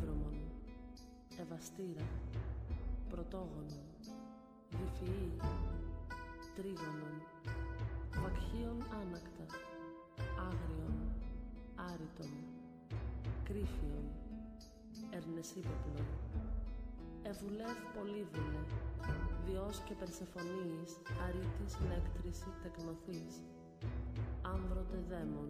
βρίσκω Διόνυσον, ερήβρομον, ευαστήρα, πρωτόγονον, διφυή, τρίγωνον, βακχίων άνακτα, άγριον, άριτον, κρύφιον, ερνεσίποπλον, ευουλεύ πολύβουλε, διός και Περσεφωνίης, αρήτης λέκτρηση τεκνοθής, άμβρωτε δαίμον.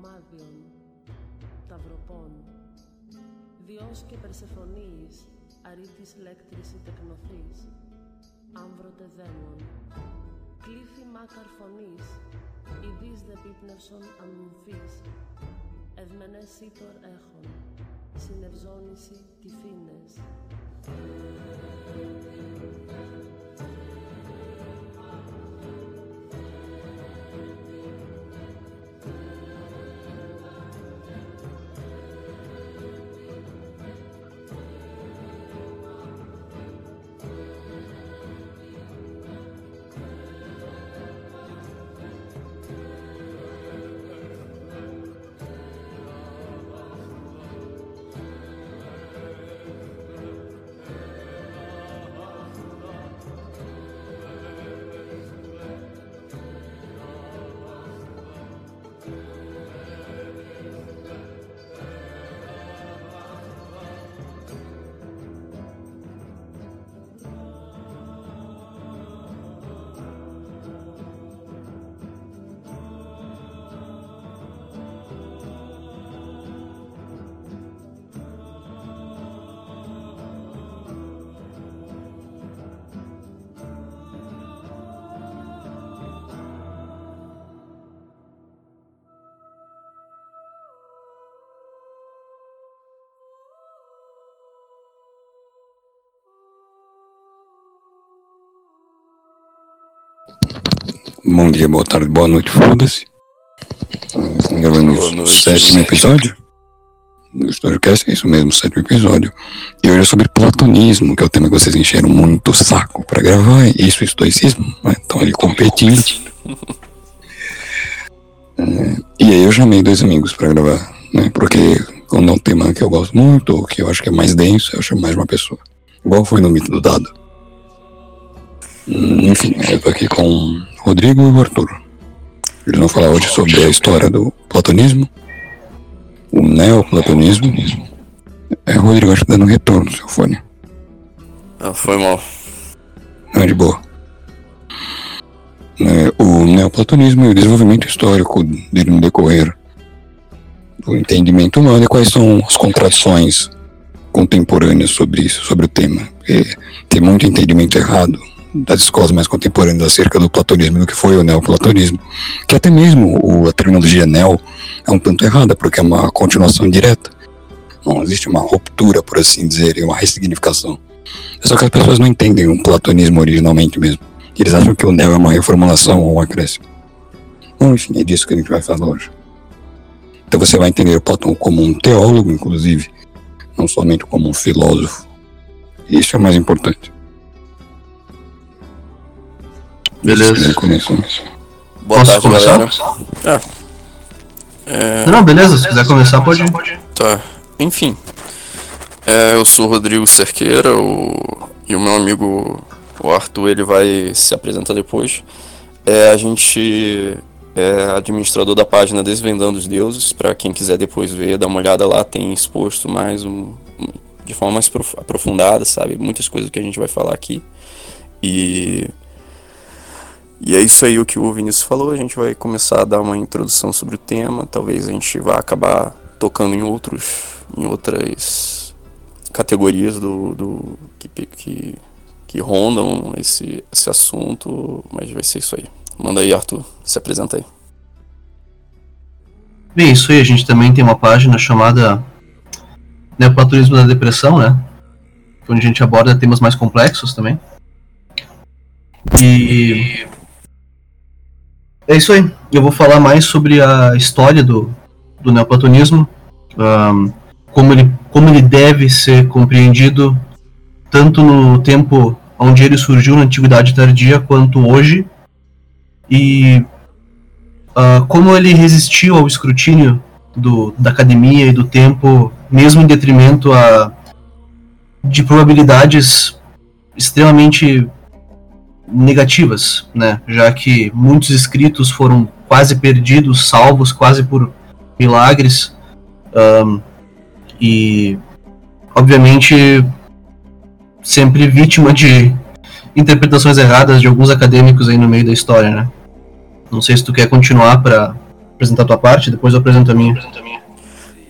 Ομάδιον, ταυροπών, διός και Περσεφωνίης, αρήτης λέκτρηση τεκνοθής, άμβρωτε δαίμον, κλήθη μάκαρ φωνής, ειδείς δε πίπνευσον αμυμφής, ευμενές ήτορ έχων, συνευζόνηση τυφίνες. Bom dia, boa tarde, boa noite, foda-se. Gravando o sétimo episódio do Storycast, é isso mesmo, sétimo episódio. E hoje é sobre platonismo, que é o tema que vocês encheram muito o saco pra gravar, isso é estoicismo, né? então ele competindo. É, e aí eu chamei dois amigos pra gravar, né? Porque quando é um tema que eu gosto muito, ou que eu acho que é mais denso, eu chamo mais uma pessoa. Igual foi no mito do dado. Enfim, eu tô aqui com o Rodrigo e o Arthur. Eles vão falar hoje sobre a história do platonismo, o neoplatonismo. É, Rodrigo, acho que tá dando retorno no seu fone. Ah, foi mal. Não, de boa. É, o neoplatonismo e o desenvolvimento histórico dele no decorrer do entendimento humano e quais são as contradições contemporâneas sobre isso, sobre o tema. Porque tem muito entendimento errado das escolas mais contemporâneas acerca do platonismo do que foi o neoplatonismo, que até mesmo o- a terminologia neo é um tanto errada, porque é uma continuação direta. Não existe uma ruptura, por assim dizer, e uma ressignificação. É só que as pessoas não entendem o platonismo originalmente mesmo. Eles acham que o neo é uma reformulação ou um acréscimo. Bom, enfim, é disso que a gente vai falar hoje. Então você vai entender o Platão como um teólogo, inclusive, não somente como um filósofo. Isso é o mais importante. Beleza. Começou. Boa Posso tarde, começar? galera. É, Não, beleza, se quiser começar, pode ir. tá. Enfim. É, eu sou o Rodrigo Cerqueira o- e o meu amigo, o Arthur, ele vai se apresentar depois. É, a gente é administrador da página Desvendando os Deuses, para quem quiser depois ver, dar uma olhada lá, tem exposto mais um- de forma mais aprofundada, sabe? Muitas coisas que a gente vai falar aqui. E e é isso aí o que o Vinícius falou. A gente vai começar a dar uma introdução sobre o tema. Talvez a gente vá acabar tocando em outros, em outras categorias do, do que, que, que rondam esse, esse assunto. Mas vai ser isso aí. Manda aí, Arthur. Se apresenta aí. Bem, isso aí. A gente também tem uma página chamada Neoplatonismo da Depressão, né? Onde a gente aborda temas mais complexos também. E é isso aí. Eu vou falar mais sobre a história do, do neoplatonismo, um, como, ele, como ele deve ser compreendido, tanto no tempo onde ele surgiu na Antiguidade Tardia, quanto hoje, e uh, como ele resistiu ao escrutínio do, da academia e do tempo, mesmo em detrimento a, de probabilidades extremamente negativas, né? Já que muitos escritos foram quase perdidos, salvos quase por milagres, um, e obviamente sempre vítima de interpretações erradas de alguns acadêmicos aí no meio da história, né? Não sei se tu quer continuar para apresentar tua parte, depois eu apresento a minha.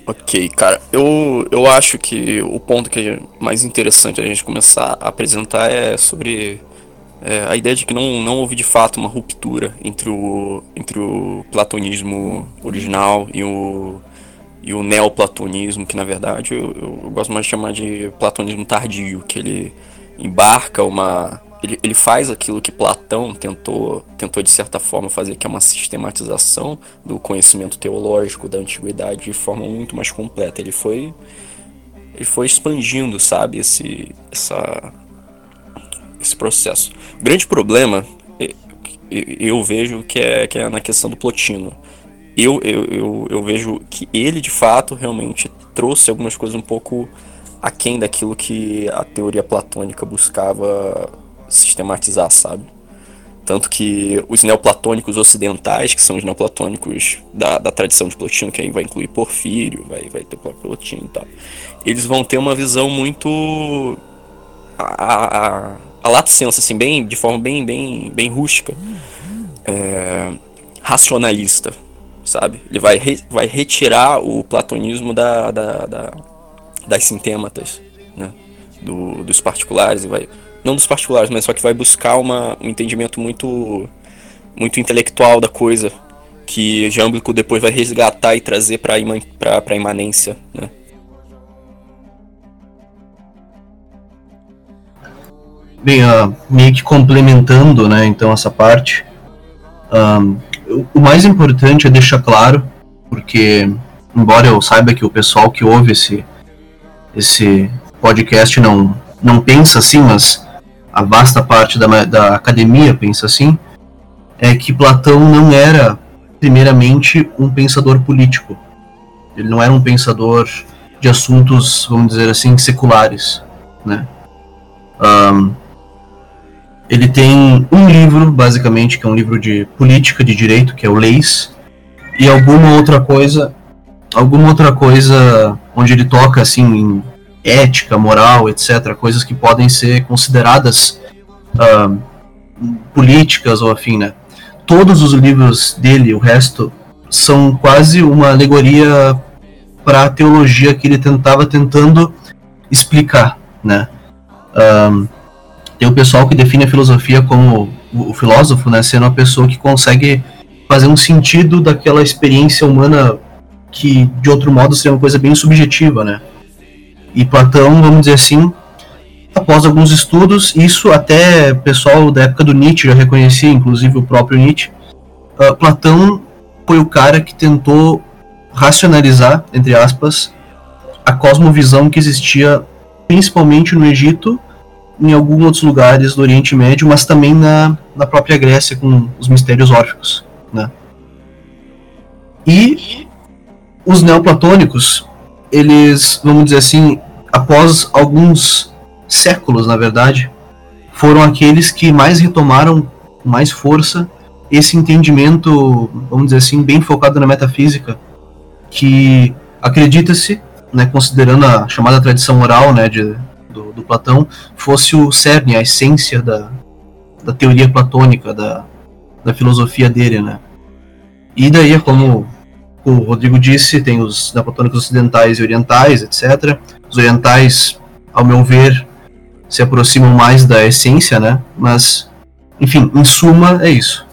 Ok, cara, eu, eu acho que o ponto que é mais interessante a gente começar a apresentar é sobre é, a ideia de que não, não houve de fato uma ruptura entre o, entre o platonismo original e o, e o neoplatonismo, que na verdade eu, eu, gosto mais de chamar de platonismo tardio, que ele embarca uma. Ele, ele faz aquilo que Platão tentou, tentou de certa forma fazer, que é uma sistematização do conhecimento teológico da antiguidade de forma muito mais completa. Ele foi, ele foi expandindo, sabe, esse, essa, esse processo. O grande problema eu vejo que é, que é na questão do Plotino. Eu, eu, eu, eu, vejo que ele de fato realmente trouxe algumas coisas um pouco aquém daquilo que a teoria platônica buscava sistematizar, sabe? Tanto que os neoplatônicos ocidentais, que são os neoplatônicos da, da tradição de Plotino, que aí vai incluir Porfírio, vai, vai ter Plotino e tal, eles vão ter uma visão muito. A, a, a lato senso, assim, bem, de forma bem, bem, bem rústica, é, racionalista, sabe? Ele vai, re, vai retirar o platonismo da, da, da das sintématas, né? Do, dos particulares e vai não dos particulares, mas só que vai buscar uma, um entendimento muito muito intelectual da coisa que Jâmblico depois vai resgatar e trazer para a imanência, né? Bem, uh, meio que complementando, né, então, essa parte, um, o mais importante é deixar claro, porque, embora eu saiba que o pessoal que ouve esse, esse podcast não, não pensa assim, mas a vasta parte da, da academia pensa assim, é que Platão não era, primeiramente, um pensador político. Ele não era um pensador de assuntos, vamos dizer assim, seculares, né? Um, ele tem um livro, basicamente, que é um livro de política, de direito, que é o Leis, e alguma outra coisa, alguma outra coisa onde ele toca assim em ética, moral, etc, coisas que podem ser consideradas uh, políticas ou afim, né? Todos os livros dele, o resto, são quase uma alegoria para a teologia que ele tentava tentando explicar, né? Um, tem o pessoal que define a filosofia como o, filósofo, né, sendo uma pessoa que consegue fazer um sentido daquela experiência humana que de outro modo seria uma coisa bem subjetiva, né? E Platão, vamos dizer assim, após alguns estudos, isso até pessoal da época do Nietzsche já reconhecia, inclusive o próprio Nietzsche, uh, Platão foi o cara que tentou racionalizar, entre aspas, a cosmovisão que existia principalmente no Egito em alguns outros lugares do Oriente Médio, mas também na, na própria Grécia com os mistérios órficos, né? E os neoplatônicos, eles, vamos dizer assim, após alguns séculos, na verdade, foram aqueles que mais retomaram com mais força esse entendimento, vamos dizer assim, bem focado na metafísica, que acredita-se né, considerando a chamada tradição oral né, de, do, do Platão, fosse o cerne, a essência da, da teoria platônica, da, da filosofia dele, né? E daí, como o Rodrigo disse, tem os neoplatônicos ocidentais e orientais, etc. Os orientais, ao meu ver, se aproximam mais da essência, né? Mas, enfim, em suma, é isso.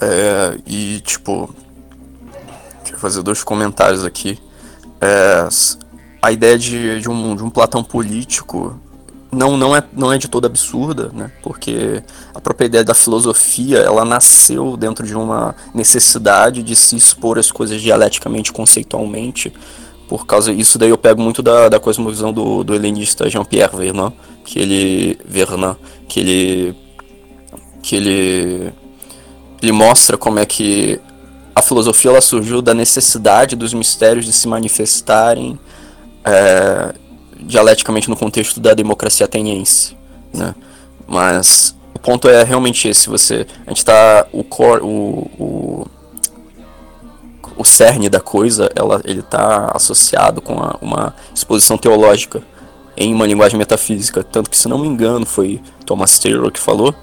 É, e, tipo, quero fazer dois comentários aqui. É, a ideia de, de, um, de um Platão político não, não, é, não é de toda absurda, né? Porque a própria ideia da filosofia, ela nasceu dentro de uma necessidade de se expor as coisas dialeticamente, conceitualmente, por causa isso daí eu pego muito da, da cosmovisão do, do helenista Jean-Pierre Vernant, que ele Vernant, que ele que ele ele mostra como é que a filosofia ela surgiu da necessidade dos mistérios de se manifestarem é, dialeticamente no contexto da democracia ateniense, né? Mas o ponto é realmente esse, você a gente está o core, o, o o cerne da coisa, ela, ele está associado com a, uma exposição teológica em uma linguagem metafísica. Tanto que, se não me engano, foi Thomas Taylor que falou,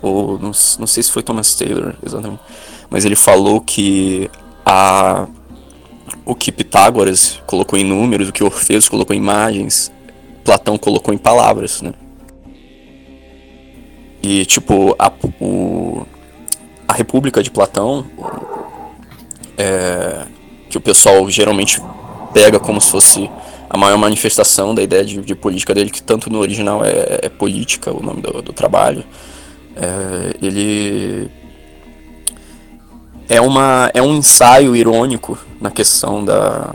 ou não, não sei se foi Thomas Taylor exatamente, mas ele falou que a, o que Pitágoras colocou em números, o que Orfeus colocou em imagens, Platão colocou em palavras, né? E, tipo, a, o, a República de Platão, é, que o pessoal geralmente pega como se fosse a maior manifestação da ideia de, de política dele, que tanto no original é, é política, o nome do, do trabalho. É, ele é, uma, é um ensaio irônico na questão da,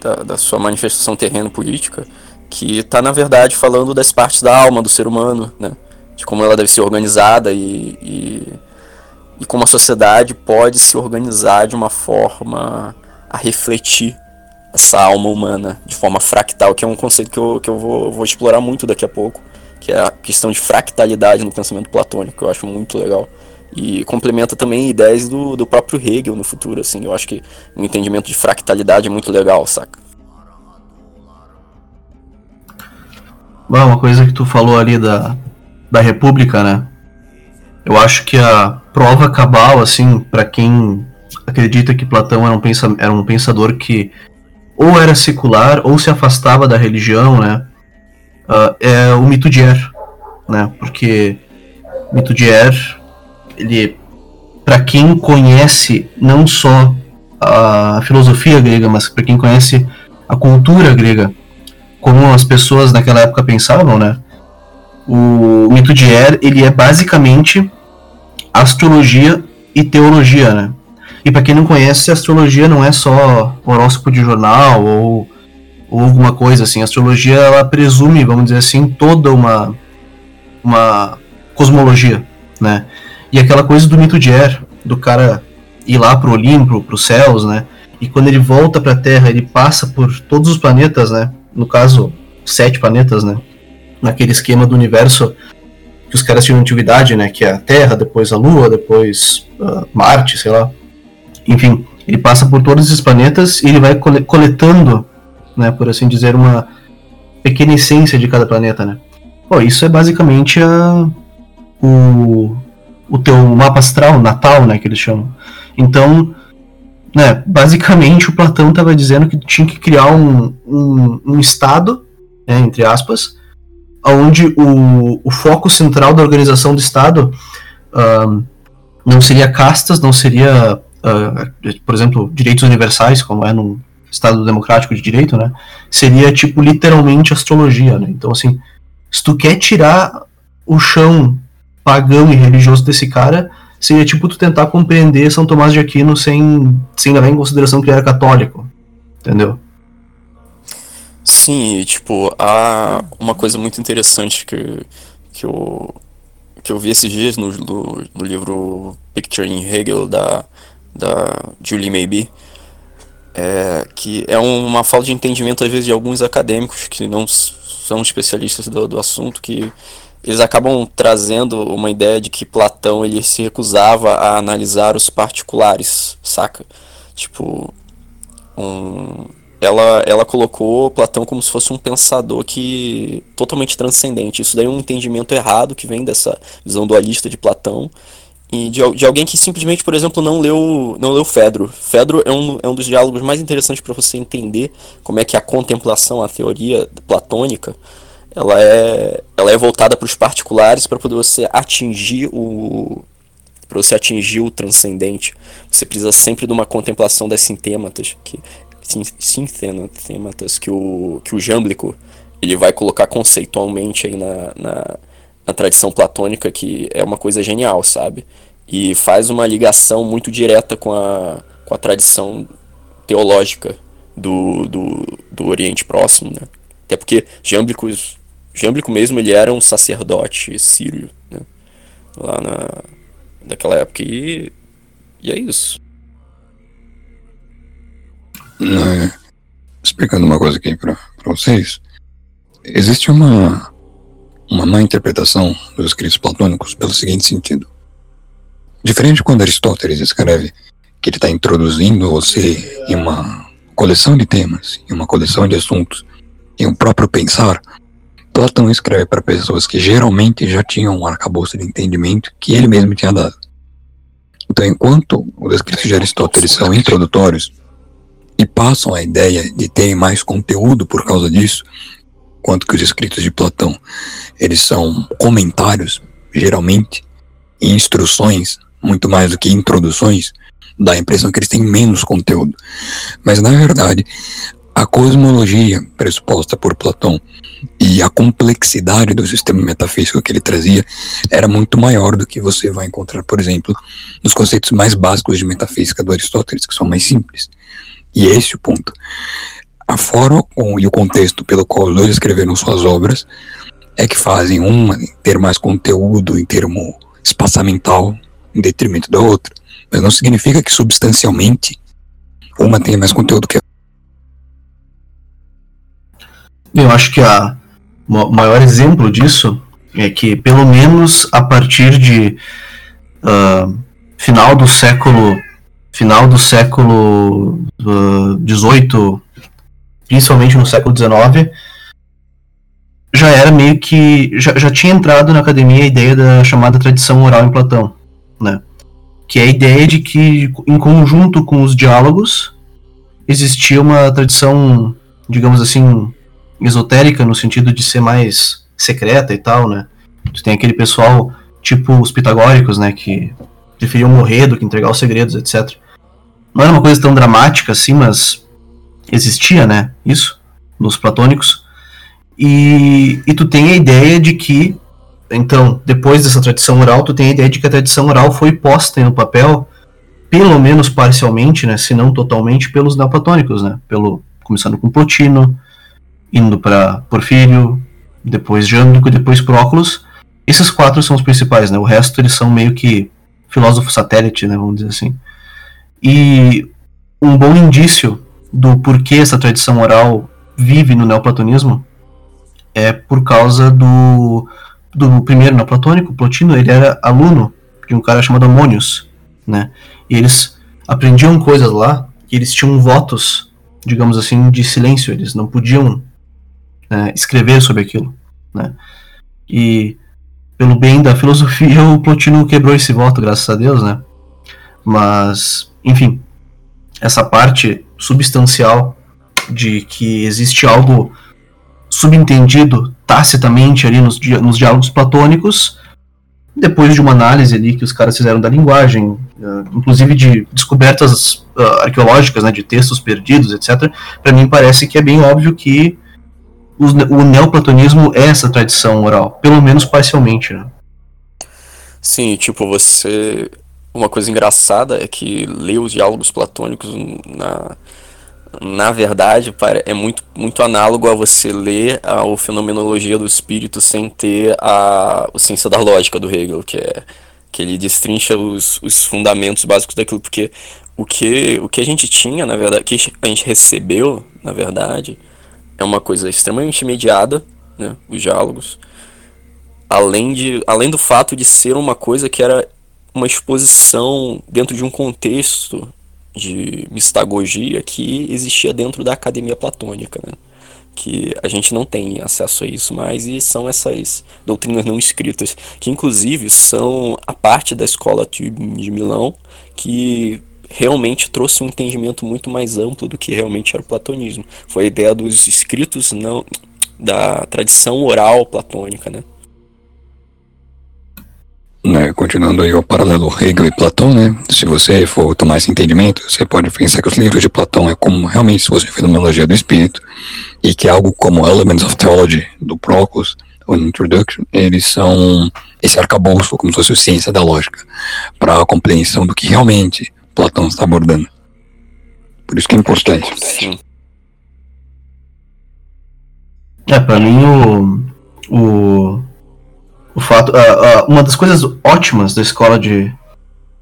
da, da sua manifestação terreno política, que está, na verdade, falando das partes da alma do ser humano, né? de como ela deve ser organizada e, e e como a sociedade pode se organizar de uma forma a refletir essa alma humana de forma fractal, que é um conceito que eu, que eu vou, vou explorar muito daqui a pouco, que é a questão de fractalidade no pensamento platônico, que eu acho muito legal. E complementa também ideias do, do próprio Hegel no futuro, assim. Eu acho que o entendimento de fractalidade é muito legal, saca? Bom, uma coisa que tu falou ali da, da República, né? Eu acho que a prova cabal, assim, para quem acredita que Platão era um, pensa, era um pensador que ou era secular ou se afastava da religião, né? Uh, é o mito de Er, né? Porque mito de Er, ele, para quem conhece não só a filosofia grega, mas para quem conhece a cultura grega, como as pessoas naquela época pensavam, né? O mito de Er, ele é basicamente astrologia e teologia, né? E para quem não conhece, astrologia não é só horóscopo de jornal ou, ou alguma coisa assim. A astrologia ela presume, vamos dizer assim, toda uma uma cosmologia, né? E aquela coisa do mito de Er, do cara ir lá pro Olimpo, pros céus, né? E quando ele volta para a Terra, ele passa por todos os planetas, né? No caso, sete planetas, né? Naquele esquema do universo que os caras tinham antiguidade, né? Que é a Terra, depois a Lua, depois uh, Marte, sei lá. Enfim, ele passa por todos esses planetas e ele vai coletando, né? Por assim dizer, uma pequena essência de cada planeta, né? Pô, isso é basicamente a, o, o teu mapa astral, natal, né? Que eles chamam. Então, né? Basicamente, o Platão estava dizendo que tinha que criar um, um, um estado, né, entre aspas, onde o, o foco central da organização do Estado uh, não seria castas, não seria, uh, por exemplo, direitos universais, como é num Estado democrático de direito, né? Seria, tipo, literalmente astrologia, né? Então, assim, se tu quer tirar o chão pagão e religioso desse cara, seria, tipo, tu tentar compreender São Tomás de Aquino sem, sem levar em consideração que ele era católico, entendeu? Sim, e, tipo, há uma coisa muito interessante que, que, eu, que eu vi esses dias no, no, no livro Picture in Hegel, da, da Julie Maybe, é, que é uma falta de entendimento, às vezes, de alguns acadêmicos que não são especialistas do, do assunto, que eles acabam trazendo uma ideia de que Platão ele se recusava a analisar os particulares, saca? Tipo, um ela, ela colocou Platão como se fosse um pensador que totalmente transcendente. Isso daí é um entendimento errado que vem dessa visão dualista de Platão e de, de alguém que simplesmente, por exemplo, não leu não leu Fedro. Fedro é um, é um dos diálogos mais interessantes para você entender como é que a contemplação, a teoria platônica, ela é, ela é voltada para os particulares para poder você atingir o para você atingir o transcendente. Você precisa sempre de uma contemplação das sintêmatas, que sintêmatas que o que o Jâmblico ele vai colocar conceitualmente aí na, na, na tradição platônica, que é uma coisa genial, sabe? E faz uma ligação muito direta com a, com a tradição teológica do, do, do Oriente Próximo, né? Até porque Jâmblico, Jâmblico mesmo ele era um sacerdote sírio, né? Lá na, naquela época. E, e é isso. É, explicando uma coisa aqui para vocês. Existe uma, uma má interpretação dos escritos platônicos pelo seguinte sentido. Diferente quando Aristóteles escreve que ele está introduzindo você em uma coleção de temas, em uma coleção de assuntos, em um próprio pensar, Platão escreve para pessoas que geralmente já tinham um arcabouço de entendimento que ele mesmo tinha dado. Então, enquanto os escritos de Aristóteles são introdutórios e passam a ideia de terem mais conteúdo por causa disso, quanto que os escritos de Platão, eles são comentários, geralmente, e instruções, muito mais do que introduções, dá a impressão que eles têm menos conteúdo. Mas, na verdade, a cosmologia pressuposta por Platão e a complexidade do sistema metafísico que ele trazia era muito maior do que você vai encontrar, por exemplo, nos conceitos mais básicos de metafísica do Aristóteles, que são mais simples. E esse é o ponto a forma e o contexto pelo qual os dois escreveram suas obras é que fazem uma ter mais conteúdo em termo espaçamental em detrimento da outra. Mas não significa que substancialmente uma tenha mais conteúdo que a Eu acho que a, o maior exemplo disso é que, pelo menos a partir de uh, final do século final do século XVIII, principalmente no século XIX, já era meio que. Já, já tinha entrado na academia a ideia da chamada tradição oral em Platão, né? Que é a ideia de que, em conjunto com os diálogos, existia uma tradição, digamos assim, esotérica, no sentido de ser mais secreta e tal, né? Tu tem aquele pessoal, tipo os pitagóricos, né? Que preferiam morrer do que entregar os segredos, etc. Não era uma coisa tão dramática assim, mas existia, né? Isso, nos platônicos. E, e tu tem a ideia de que, então, depois dessa tradição oral, tu tem a ideia de que a tradição oral foi posta no papel, pelo menos parcialmente, né? Se não totalmente, pelos neoplatônicos, né? Pelo, começando com Plotino, indo para Porfírio, depois Jâmblico e depois Próculos. Esses quatro são os principais, né? O resto eles são meio que filósofo satélite, né? Vamos dizer assim. E um bom indício do porquê essa tradição oral vive no neoplatonismo é por causa do, do primeiro neoplatônico, Plotino, ele era aluno de um cara chamado Amônios, né? E eles aprendiam coisas lá e eles tinham votos, digamos assim, de silêncio, eles não podiam né, escrever sobre aquilo, né? E pelo bem da filosofia, o Plotino quebrou esse voto, graças a Deus, né? Mas, enfim, essa parte substancial de que existe algo subentendido tacitamente ali nos, nos diálogos platônicos, depois de uma análise ali que os caras fizeram da linguagem, uh, inclusive de descobertas uh, arqueológicas, né, de textos perdidos, etc., para mim parece que é bem óbvio que o, o neoplatonismo é essa tradição oral, pelo menos parcialmente, né? Sim, tipo, você uma coisa engraçada é que ler os diálogos platônicos na, na verdade é muito, muito análogo a você ler a, a fenomenologia do espírito sem ter a, a ciência da lógica do Hegel, que é que ele destrincha os, os fundamentos básicos daquilo, porque o que, o que a gente tinha, na verdade, que a gente recebeu, na verdade, é uma coisa extremamente imediata, né, os diálogos, além, de, além do fato de ser uma coisa que era uma exposição dentro de um contexto de mistagogia que existia dentro da academia platônica, né? que a gente não tem acesso a isso mais e são essas doutrinas não escritas que inclusive são a parte da escola de Milão que realmente trouxe um entendimento muito mais amplo do que realmente era o platonismo. Foi a ideia dos escritos não da tradição oral platônica, né? Né, continuando aí o paralelo Hegel e Platão, né? Se você for tomar esse entendimento, você pode pensar que os livros de Platão é como realmente se fosse fenomenologia do espírito, e que algo como Elements of Theology do Proclus, ou Introduction, eles são esse arcabouço, como se fosse a ciência da lógica, para a compreensão do que realmente Platão está abordando. Por isso que é importante. Sim. É, para mim o, o o fato, uh, uh, uma das coisas ótimas da escola de,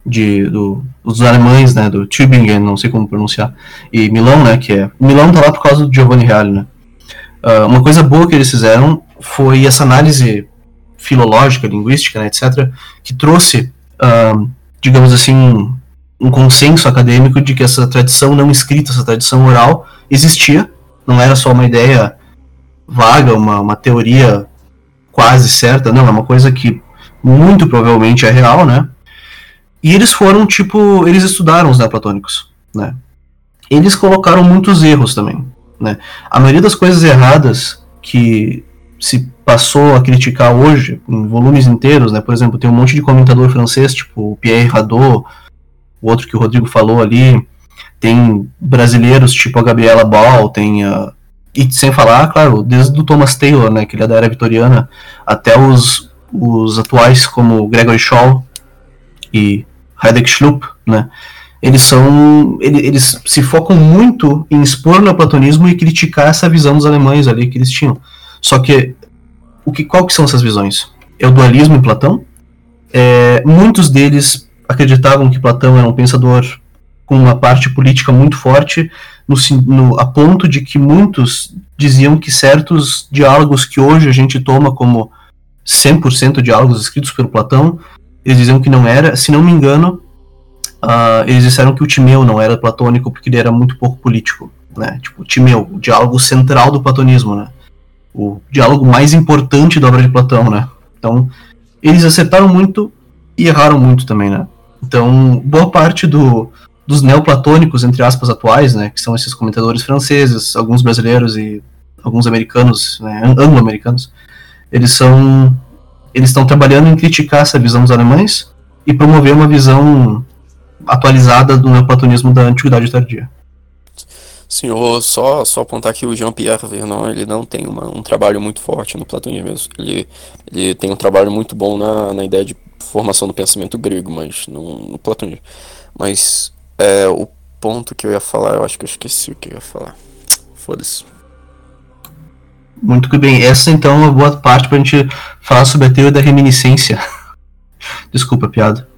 de do, dos alemães, né, do Tübingen, não sei como pronunciar, e Milão, né, que é Milão tá lá por causa do Giovanni Reale, né. Uh, uma coisa boa que eles fizeram foi essa análise filológica, linguística, né, etc, que trouxe, digamos assim, um consenso acadêmico de que essa tradição não escrita, essa tradição oral existia, não era só uma ideia vaga, uma, uma teoria quase certa, não, é uma coisa que muito provavelmente é real, né? E eles foram, tipo, eles estudaram os neoplatônicos, né? Eles colocaram muitos erros também, né? A maioria das coisas erradas que se passou a criticar hoje, em volumes inteiros, né? Por exemplo, tem um monte de comentador francês, tipo Pierre Hadot, o outro que o Rodrigo falou ali, tem brasileiros tipo a Gabriela Ball, tem a e sem falar, claro, desde o Thomas Taylor, né, que ele é da era vitoriana, até os, os atuais como Gregory Shaw e Heidegger Schlupp, né, eles são eles, eles se focam muito em expor o neoplatonismo e criticar essa visão dos alemães ali que eles tinham. Só que o que qual que são essas visões? É o dualismo em Platão. É, muitos deles acreditavam que Platão era um pensador com uma parte política muito forte, no, no, a ponto de que muitos diziam que certos diálogos que hoje a gente toma como 100% diálogos escritos pelo Platão, eles diziam que não era, se não me engano, uh, eles disseram que o Timeu não era platônico porque ele era muito pouco político, né? Tipo, Timeu, o diálogo central do platonismo, né? O diálogo mais importante da obra de Platão, né? Então, eles acertaram muito e erraram muito também, né? Então, boa parte do, dos neoplatônicos, entre aspas, atuais, né, que são esses comentadores franceses, alguns brasileiros e alguns americanos, né, anglo-americanos, eles são eles estão trabalhando em criticar essa visão dos alemães e promover uma visão atualizada do neoplatonismo da antiguidade tardia. Senhor, só, só apontar que o Jean-Pierre Vernon ele não tem uma, um trabalho muito forte no platonismo. Ele, ele tem um trabalho muito bom na, na ideia de formação do pensamento grego, mas no, no platonismo. Mas é, o ponto que eu ia falar, eu acho que eu esqueci o que eu ia falar. Foda-se. Muito que bem. Essa então é uma boa parte pra gente falar sobre a teoria da reminiscência. Desculpa, piada.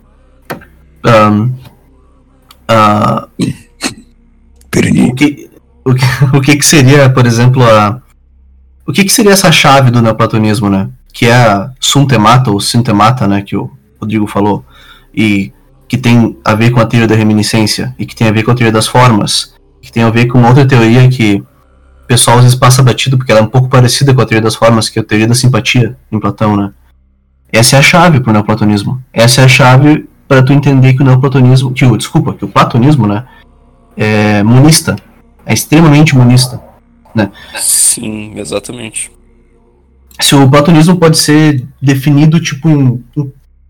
Um, uh, o, que, o, que, o que que seria, por exemplo, a. O que que seria essa chave do neoplatonismo, né? Que é a suntemata ou sintemata, né? Que o Rodrigo falou. E que tem a ver com a teoria da reminiscência e que tem a ver com a teoria das formas, que tem a ver com outra teoria que o pessoal às vezes passa batido porque ela é um pouco parecida com a teoria das formas, que é a teoria da simpatia em Platão, né? Essa é a chave para o neoplatonismo. Essa é a chave para tu entender que o neoplatonismo, que o desculpa, que o platonismo, né, é monista, é extremamente monista, né? Sim, exatamente. Se o platonismo pode ser definido tipo em,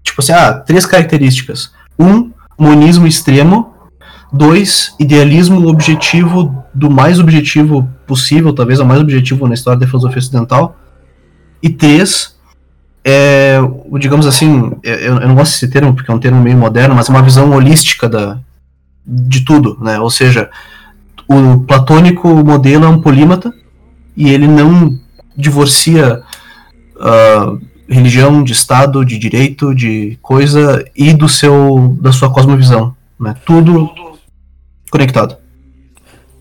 tipo assim, ah, três características um, monismo extremo. Dois, idealismo objetivo do mais objetivo possível, talvez o mais objetivo na história da filosofia ocidental. E três, é, digamos assim, é, eu, eu não gosto desse termo porque é um termo meio moderno, mas é uma visão holística da, de tudo, né? Ou seja, o platônico modelo é um polímata e ele não divorcia uh, religião, de Estado, de direito, de coisa e do seu da sua cosmovisão, né? Tudo conectado.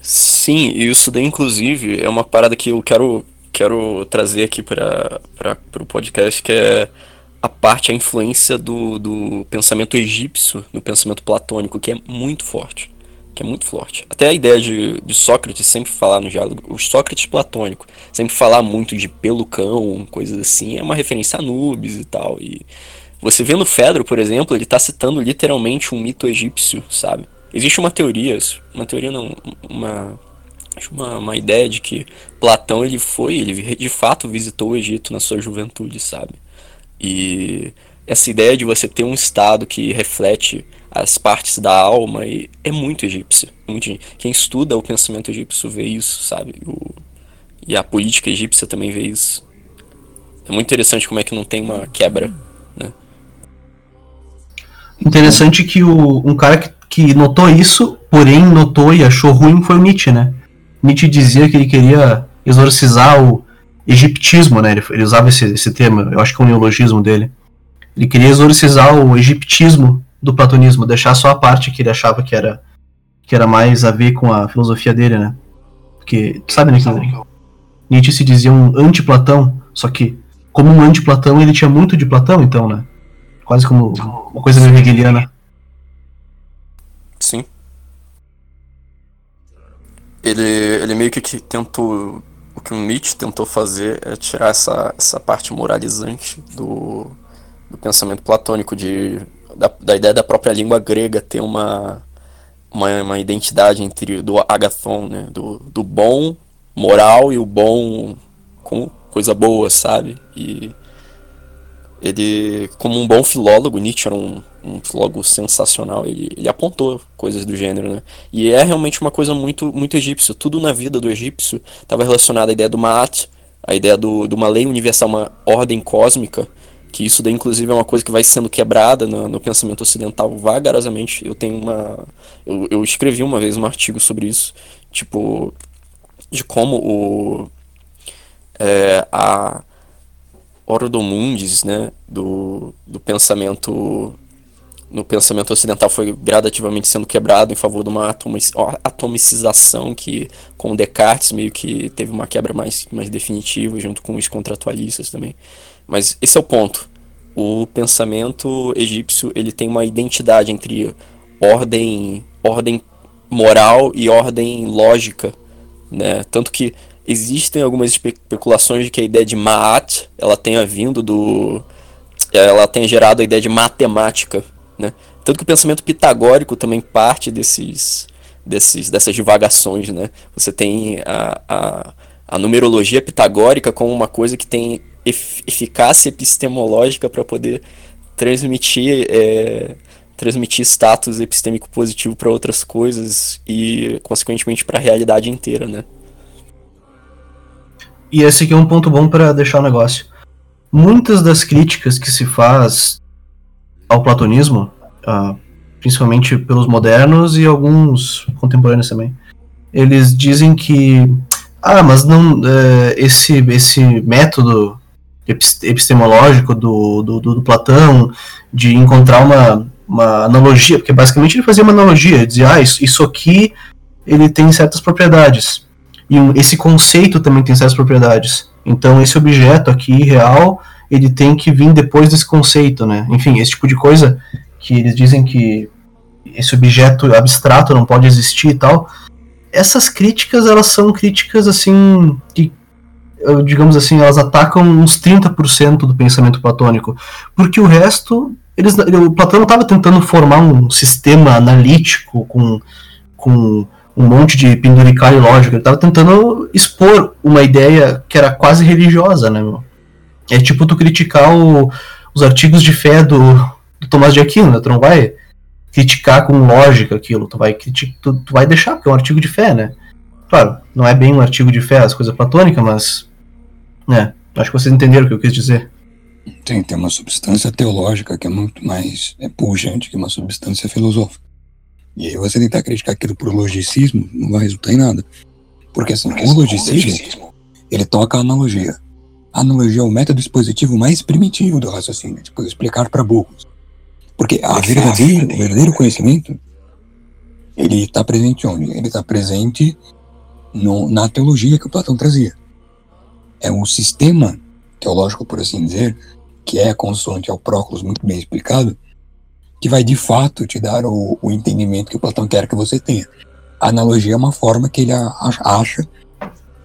Sim, e isso daí inclusive é uma parada que eu quero quero trazer aqui para o podcast que é a parte, a influência do, do pensamento egípcio no pensamento platônico, que é muito forte. Que é muito forte. Até a ideia de, de Sócrates sempre falar no diálogo, o Sócrates platônico, sempre falar muito de pelo cão, coisas assim, é uma referência a Anubis e tal. E você vê no Fedro, por exemplo, ele está citando literalmente um mito egípcio, sabe? Existe uma teoria, uma teoria não, uma uma, uma ideia de que Platão ele foi, ele de fato visitou o Egito na sua juventude, sabe? E essa ideia de você ter um estado que reflete as partes da alma é muito egípcio. Muito, quem estuda o pensamento egípcio vê isso, sabe? O, e a política egípcia também vê isso. É muito interessante como é que não tem uma quebra, né? Interessante que o, um cara que, que notou isso, porém notou e achou ruim, foi o Nietzsche, né? Nietzsche dizia que ele queria exorcizar o egiptismo, né? Ele, ele usava esse, esse termo, eu acho que é um neologismo dele. Ele queria exorcizar o egiptismo do platonismo, deixar só a parte que ele achava que era que era mais a ver com a filosofia dele, né? Porque, sabe, né, que Nietzsche se dizia um anti-Platão, só que como um anti-Platão, ele tinha muito de Platão, então, né? Quase como uma coisa meio hegeliana. Sim ele, ele meio que tentou. O que o Nietzsche tentou fazer é tirar essa, essa parte moralizante do, do pensamento platônico, de, da, da ideia da própria língua grega ter uma, uma, uma identidade entre do agathon, né? do, do bom moral e o bom com coisa boa, sabe? E ele, como um bom filólogo, Nietzsche era um, um filólogo sensacional, ele, ele apontou coisas do gênero, né? E é realmente uma coisa muito, muito egípcia. Tudo na vida do egípcio estava relacionado à ideia do Ma'at, a ideia do, de uma lei universal, uma ordem cósmica, que isso daí, inclusive, é uma coisa que vai sendo quebrada no, no pensamento ocidental vagarosamente. Eu tenho uma... Eu, eu escrevi uma vez um artigo sobre isso, tipo, de como o... É, a Orodomundis, né, do, do pensamento no pensamento ocidental foi gradativamente sendo quebrado em favor de uma atomicização que com Descartes meio que teve uma quebra mais, mais definitiva junto com os contratualistas também. Mas esse é o ponto. O pensamento egípcio ele tem uma identidade entre ordem ordem moral e ordem lógica, né? Tanto que existem algumas especulações de que a ideia de Ma'at ela tenha vindo do ela tenha gerado a ideia de matemática, né? Tanto que o pensamento pitagórico também parte desses, desses dessas divagações, né? Você tem a, a, a numerologia pitagórica como uma coisa que tem eficácia epistemológica para poder transmitir é, transmitir status epistêmico positivo para outras coisas e consequentemente para a realidade inteira, né? E esse aqui é um ponto bom para deixar o negócio. Muitas das críticas que se faz ao platonismo, uh, principalmente pelos modernos e alguns contemporâneos também, eles dizem que ah, mas não uh, esse esse método epistemológico do, do, do, do, Platão de encontrar uma, uma analogia, porque basicamente ele fazia uma analogia, dizia, ah, isso, isso aqui ele tem certas propriedades. E esse conceito também tem certas propriedades. Então, esse objeto aqui, real, ele tem que vir depois desse conceito, né? Enfim, esse tipo de coisa que eles dizem que esse objeto abstrato não pode existir e tal. Essas críticas, elas são críticas, assim, que, digamos assim, elas atacam uns 30% do pensamento platônico. Porque o resto, eles, o Platão estava tentando formar um sistema analítico com, com um monte de penduricalho lógico. Ele estava tentando expor uma ideia que era quase religiosa, né, meu? É tipo tu criticar o, os artigos de fé do, do Tomás de Aquino, né? Tu não vai criticar com lógica aquilo, tu vai, tu, tu, vai deixar, porque é um artigo de fé, né? Claro, não é bem um artigo de fé, as coisas platônicas, mas. Né, acho que vocês entenderam o que eu quis dizer. Tem, tem uma substância teológica que é muito mais é pujante que uma substância filosófica. E aí você tentar criticar aquilo por logicismo não vai resultar em nada. Porque assim, o logicismo, ele toca a analogia. A analogia é o método expositivo mais primitivo do raciocínio, tipo, explicar para burros. Porque a verdadeiro, o verdadeiro conhecimento, ele está presente onde? Ele está presente no, na teologia que o Platão trazia. É um sistema teológico, por assim dizer, que é consoante ao Próclus, muito bem explicado, que vai de fato te dar o, o entendimento que o Platão quer que você tenha. A analogia é uma forma que ele acha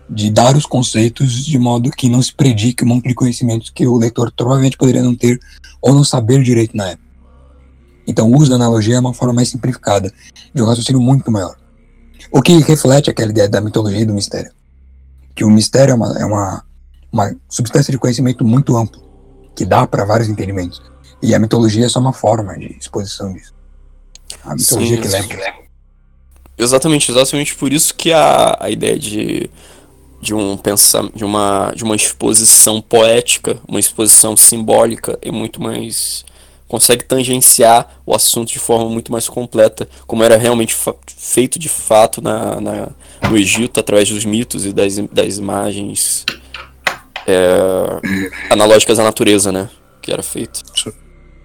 de dar os conceitos de modo que não se predique um monte de conhecimentos que o leitor provavelmente poderia não ter ou não saber direito na época. Então, o uso da analogia é uma forma mais simplificada de um raciocínio muito maior. O que reflete aquela ideia da mitologia e do mistério. Que o mistério é uma, é uma, uma substância de conhecimento muito amplo, que dá para vários entendimentos. E a mitologia é só uma forma de exposição disso. A mitologia Sim, que leva. Exatamente, exatamente por isso que a, a ideia de, de um pensar de uma de uma exposição poética, uma exposição simbólica é muito mais consegue tangenciar o assunto de forma muito mais completa, como era realmente feito de fato na, na, no Egito, através dos mitos e das, das imagens é, analógicas à natureza, né? Que era feito.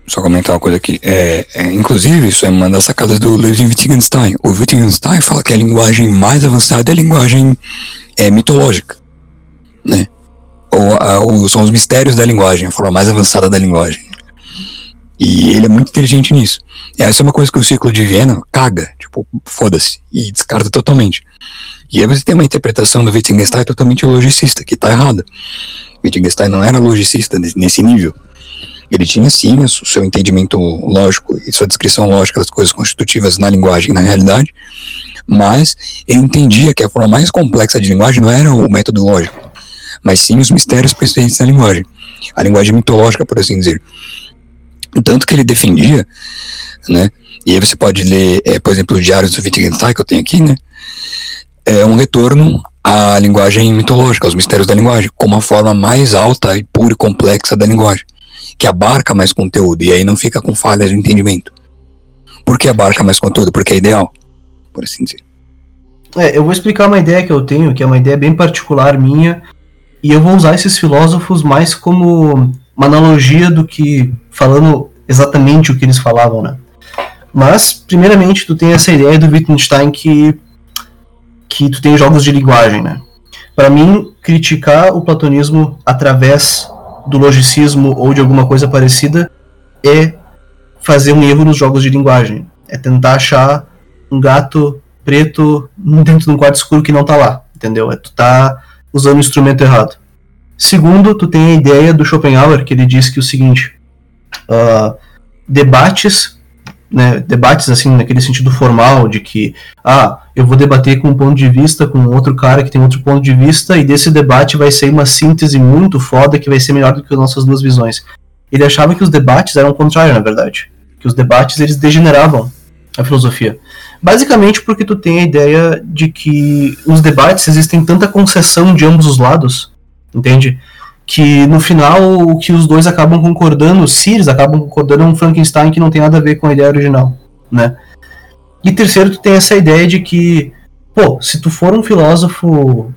Só, comentar uma coisa aqui. É, é, inclusive, isso é uma das sacadas do Ludwig Wittgenstein. O Wittgenstein fala que a linguagem mais avançada é a linguagem é, mitológica, né? Ou, a, ou são os mistérios da linguagem, a forma mais avançada da linguagem. E ele é muito inteligente nisso. Essa é uma coisa que o ciclo de Viena caga, tipo, foda-se, e descarta totalmente. E aí você tem uma interpretação do Wittgenstein totalmente logicista, que tá errada. Wittgenstein não era logicista nesse nível. Ele tinha sim o seu entendimento lógico e sua descrição lógica das coisas constitutivas na linguagem e na realidade, mas ele entendia que a forma mais complexa de linguagem não era o método lógico, mas sim os mistérios presentes na linguagem. A linguagem mitológica, por assim dizer. Tanto que ele defendia, né? E aí você pode ler, é, por exemplo, os diários do Wittgenstein, que eu tenho aqui, né? É um retorno à linguagem mitológica, aos mistérios da linguagem, como a forma mais alta e pura e complexa da linguagem, que abarca mais conteúdo, e aí não fica com falhas de entendimento. Por que abarca mais conteúdo? Porque é ideal, por assim dizer. É, eu vou explicar uma ideia que eu tenho, que é uma ideia bem particular minha, e eu vou usar esses filósofos mais como uma analogia do que falando exatamente o que eles falavam, né? Mas, primeiramente, tu tem essa ideia do Wittgenstein que que tu tem jogos de linguagem, né? Para mim, criticar o platonismo através do logicismo ou de alguma coisa parecida é fazer um erro nos jogos de linguagem. É tentar achar um gato preto dentro de um quarto escuro que não tá lá, entendeu? É tu tá usando o instrumento errado. Segundo, tu tem a ideia do Schopenhauer, que ele diz que o seguinte, uh, debates, né, debates assim, naquele sentido formal, de que, ah, eu vou debater com um ponto de vista com outro cara que tem outro ponto de vista, e desse debate vai ser uma síntese muito foda que vai ser melhor do que as nossas duas visões. Ele achava que os debates eram o contrário, na verdade. Que os debates, eles degeneravam a filosofia. Basicamente porque tu tem a ideia de que os debates existem tanta concessão de ambos os lados, entende? Que no final o que os dois acabam concordando, os Sears acabam concordando é um Frankenstein que não tem nada a ver com a ideia original, né? E terceiro, tu tem essa ideia de que, pô, se tu for um filósofo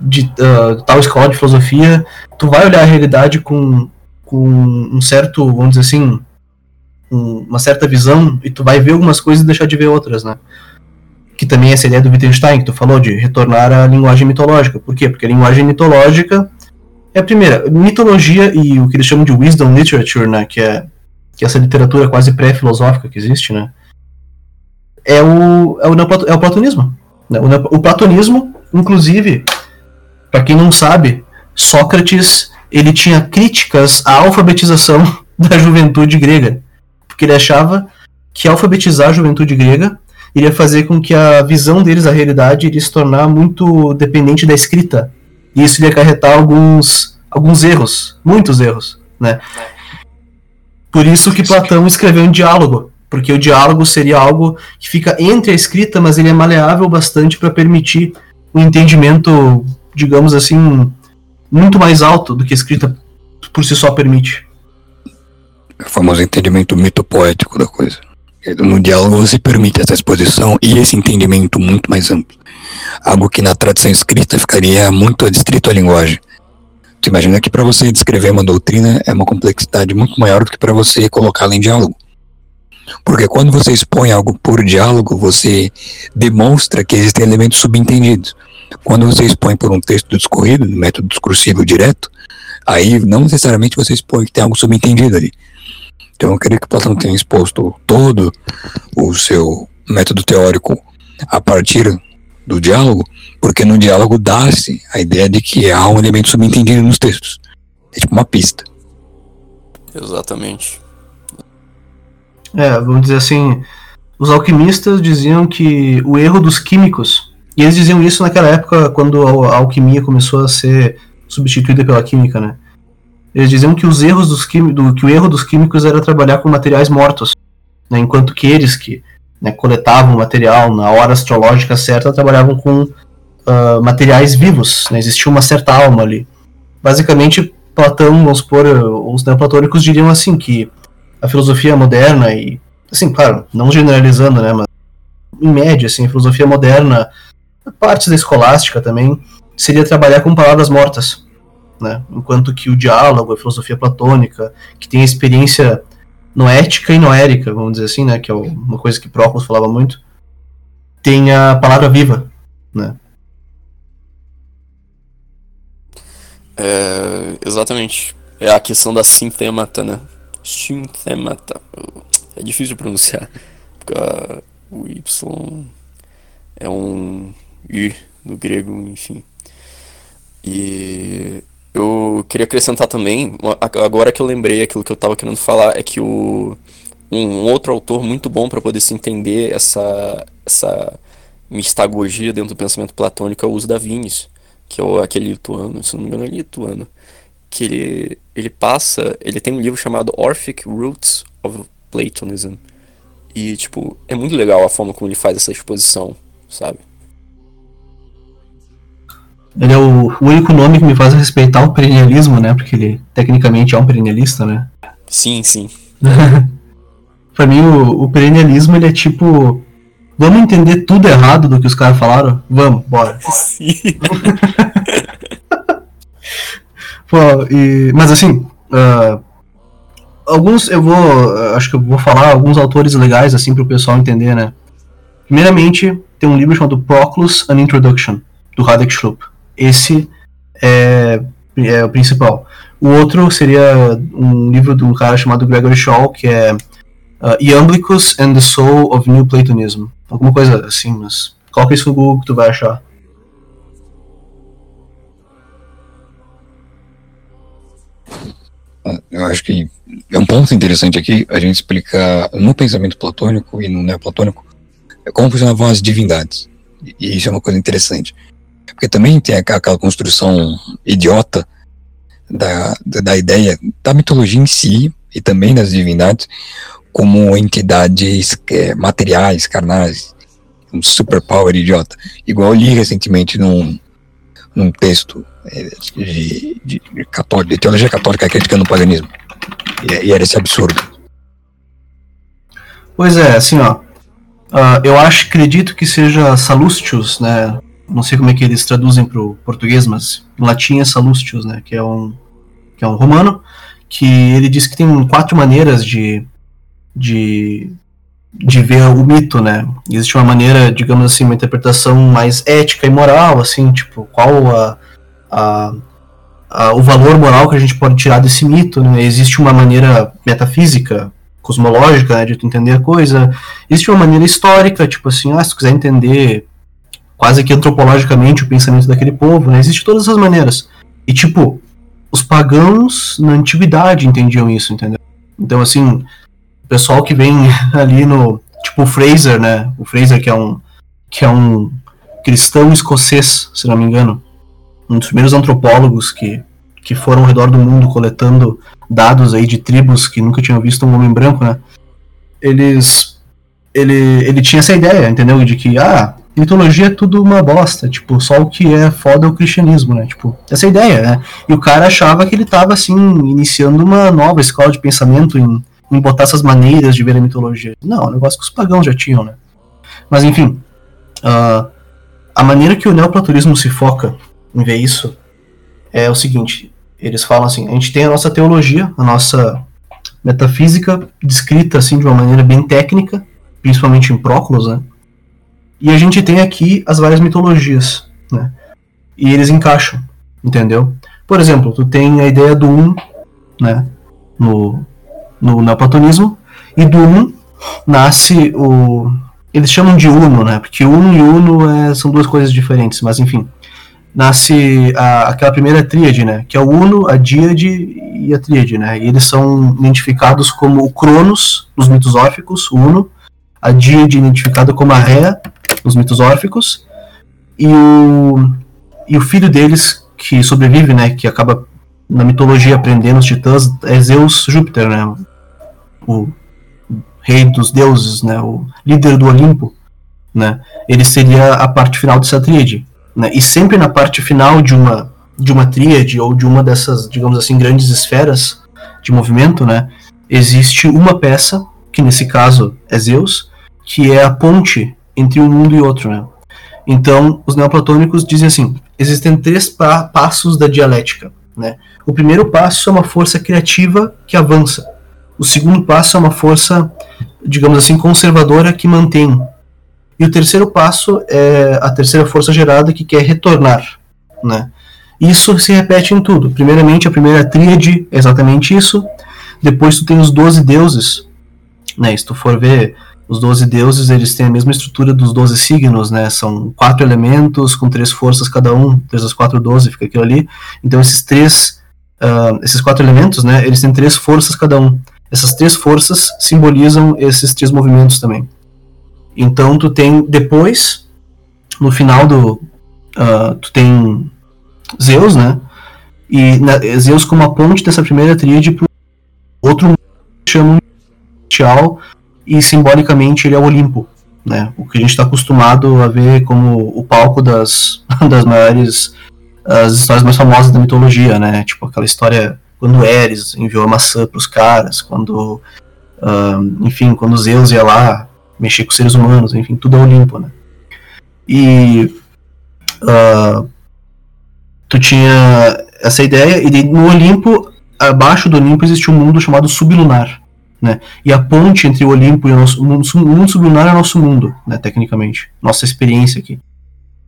de uh, tal escola de filosofia, tu vai olhar a realidade com, com um certo, vamos dizer assim, um, uma certa visão e tu vai ver algumas coisas e deixar de ver outras, né? Que também é essa ideia do Wittgenstein, que tu falou, de retornar à linguagem mitológica. Por quê? Porque a linguagem mitológica é a primeira, mitologia e o que eles chamam de wisdom literature, né, que é, que é essa literatura quase pré-filosófica que existe, né, é o, é o, é o platonismo. Né? O, o platonismo, inclusive, para quem não sabe, Sócrates ele tinha críticas à alfabetização da juventude grega, porque ele achava que alfabetizar a juventude grega iria fazer com que a visão deles da realidade iria se tornar muito dependente da escrita e isso iria acarretar alguns, alguns erros, muitos erros, né? Por isso que Platão escreveu um diálogo, porque o diálogo seria algo que fica entre a escrita, mas ele é maleável bastante para permitir um entendimento, digamos assim, muito mais alto do que a escrita por si só permite. É o famoso entendimento mito-poético da coisa. No diálogo você permite essa exposição e esse entendimento muito mais amplo. Algo que na tradição escrita ficaria muito adstrito à linguagem. Você imagina que para você descrever uma doutrina é uma complexidade muito maior do que para você colocá-la em diálogo. Porque quando você expõe algo por diálogo, você demonstra que existem elementos subentendidos. Quando você expõe por um texto discorrido, método discursivo direto, aí não necessariamente você expõe que tem algo subentendido ali. Então eu queria que Platão tenha exposto todo o seu método teórico a partir do diálogo, porque no diálogo dá-se a ideia de que há um elemento subentendido nos textos. É tipo uma pista. Exatamente. É, vamos dizer assim, os alquimistas diziam que o erro dos químicos, e eles diziam isso naquela época quando a alquimia começou a ser substituída pela química, né? Eles diziam que os erros dos químicos, que o erro dos químicos era trabalhar com materiais mortos, né? enquanto que eles que né, coletavam material na hora astrológica certa trabalhavam com uh, materiais vivos, né? existia uma certa alma ali. Basicamente, Platão, vamos supor, os neoplatônicos diriam assim que a filosofia moderna e, assim, claro, não generalizando, né, mas em média, assim, a filosofia moderna, partes da escolástica também, seria trabalhar com palavras mortas, né? Enquanto que o diálogo, a filosofia platônica, que tem a experiência noética e noérica, vamos dizer assim, né? Que é uma coisa que Próclus falava muito, tem a palavra viva, né? É, exatamente. É a questão da sintemata, né? Sintemata. É difícil pronunciar. Porque o Y é um I do grego, enfim. E eu queria acrescentar também, agora que eu lembrei aquilo que eu estava querendo falar, é que o, um outro autor muito bom para poder se entender essa, essa mistagogia dentro do pensamento platônico é o uso da Vinis, que é aquele lituano, se não me engano é lituano, que ele, ele passa, ele tem um livro chamado Orphic Roots of Platonism, e, tipo, é muito legal a forma como ele faz essa exposição, sabe? Ele é o, o único nome que me faz respeitar o perennialismo, né? Porque ele tecnicamente é um perennialista, né? Sim, sim. pra mim, o, o perennialismo, ele é tipo. Vamos entender tudo errado do que os caras falaram? Vamos, bora. Sim. Pô, e, mas assim, uh, alguns eu vou. Acho que eu vou falar alguns autores legais, assim, pro pessoal entender, né? Primeiramente, tem um livro chamado Proclus An Introduction, do Radek Schlupp. Esse é, é o principal. O outro seria um livro de um cara chamado Gregory Shaw, que é uh, Iamblicus and the Soul of New Platonism. Alguma coisa assim, mas coloca isso no Google que tu vai achar. Ah, eu acho que é um ponto interessante aqui a gente explicar no pensamento platônico e no neoplatônico como funcionavam as divindades. E isso é uma coisa interessante. Porque também tem aquela construção idiota da, da ideia da mitologia em si e também das divindades como entidades é, materiais, carnais, um superpower idiota. Igual eu li recentemente num, num texto é, de, de, de, católico, de teologia católica criticando o paganismo. E, e, era esse absurdo. Pois é, assim, ó. Uh, eu acho, acredito que seja Salustius, né? Não sei como é que eles traduzem para o português, mas em latim é Salustius, né, que é um que é um romano, que ele diz que tem quatro maneiras de de de ver o mito, né? Existe uma maneira, digamos assim, uma interpretação mais ética e moral, assim, tipo, qual a, a, a, o valor moral que a gente pode tirar desse mito, né? Existe uma maneira metafísica, cosmológica, né, de tu entender a coisa. Existe uma maneira histórica, tipo assim, ah, se tu quiser entender quase que antropologicamente o pensamento daquele povo, né? Existem todas essas maneiras. E tipo, os pagãos na antiguidade entendiam isso, entendeu? Então assim, o pessoal que vem ali no, tipo o Fraser, né? O Fraser que é um que é um cristão escocês, se não me engano, um dos primeiros antropólogos que que foram ao redor do mundo coletando dados aí de tribos que nunca tinham visto um homem branco, né? Eles ele, ele tinha essa ideia, entendeu? De que, ah, mitologia é tudo uma bosta, tipo, só o que é foda é o cristianismo, né? Tipo, essa ideia, né? E o cara achava que ele tava, assim, iniciando uma nova escola de pensamento em, em botar essas maneiras de ver a mitologia. Não, é um negócio que os pagãos já tinham, né? Mas, enfim, uh, a maneira que o neoplatonismo se foca em ver isso é o seguinte, eles falam assim, a gente tem a nossa teologia, a nossa metafísica descrita, assim, de uma maneira bem técnica, principalmente em Próclus, né? E a gente tem aqui as várias mitologias, né? E eles encaixam, entendeu? Por exemplo, tu tem a ideia do um, né? No, no neoplatonismo, e do um nasce o. Eles chamam de Uno, né? Porque Uno e Uno é, são duas coisas diferentes, mas enfim. Nasce a, aquela primeira tríade, né? Que é o Uno, a Díade e a Tríade, né? E eles são identificados como o Cronos, nos mitos órficos, o Uno, a Díade identificada como a Ré, nos mitos órficos, e o, e o filho deles, que sobrevive, né? Que acaba na mitologia aprendendo os titãs, é Zeus Júpiter, né? O rei dos deuses, né, o líder do Olimpo, né, ele seria a parte final dessa tríade, né, e sempre na parte final de uma de uma tríade ou de uma dessas, digamos assim, grandes esferas de movimento, né, existe uma peça que nesse caso é Zeus, que é a ponte entre um mundo e outro, né. Então, os neoplatônicos dizem assim: existem três pa passos da dialética. Né? O primeiro passo é uma força criativa que avança. O segundo passo é uma força, digamos assim, conservadora que mantém. E o terceiro passo é a terceira força gerada que quer retornar. Né? Isso se repete em tudo. Primeiramente, a primeira tríade é exatamente isso. Depois tu tem os doze deuses. Né? Se tu for ver, os doze deuses eles têm a mesma estrutura dos doze signos, né? São quatro elementos com três forças cada um, três das quatro, doze, fica aquilo ali. Então esses três, uh, esses quatro elementos, né? Eles têm três forças cada um. Essas três forças simbolizam esses três movimentos também. Então tu tem depois, no final do, uh, tu tem Zeus, né? E na, Zeus como a ponte dessa primeira tríade para outro mundo que chamam e simbolicamente ele é o Olimpo, né? O que a gente está acostumado a ver como o palco das, das maiores as histórias mais famosas da mitologia, né? Tipo aquela história quando Eris enviou a maçã para os caras, quando, uh, enfim, quando Zeus ia lá mexer com os seres humanos, enfim, tudo é Olimpo, né? E uh, tu tinha essa ideia, e no Olimpo, abaixo do Olimpo existe um mundo chamado sublunar, né? E a ponte entre o Olimpo e o nosso mundo, o mundo sublunar é o nosso mundo, né, tecnicamente, nossa experiência aqui.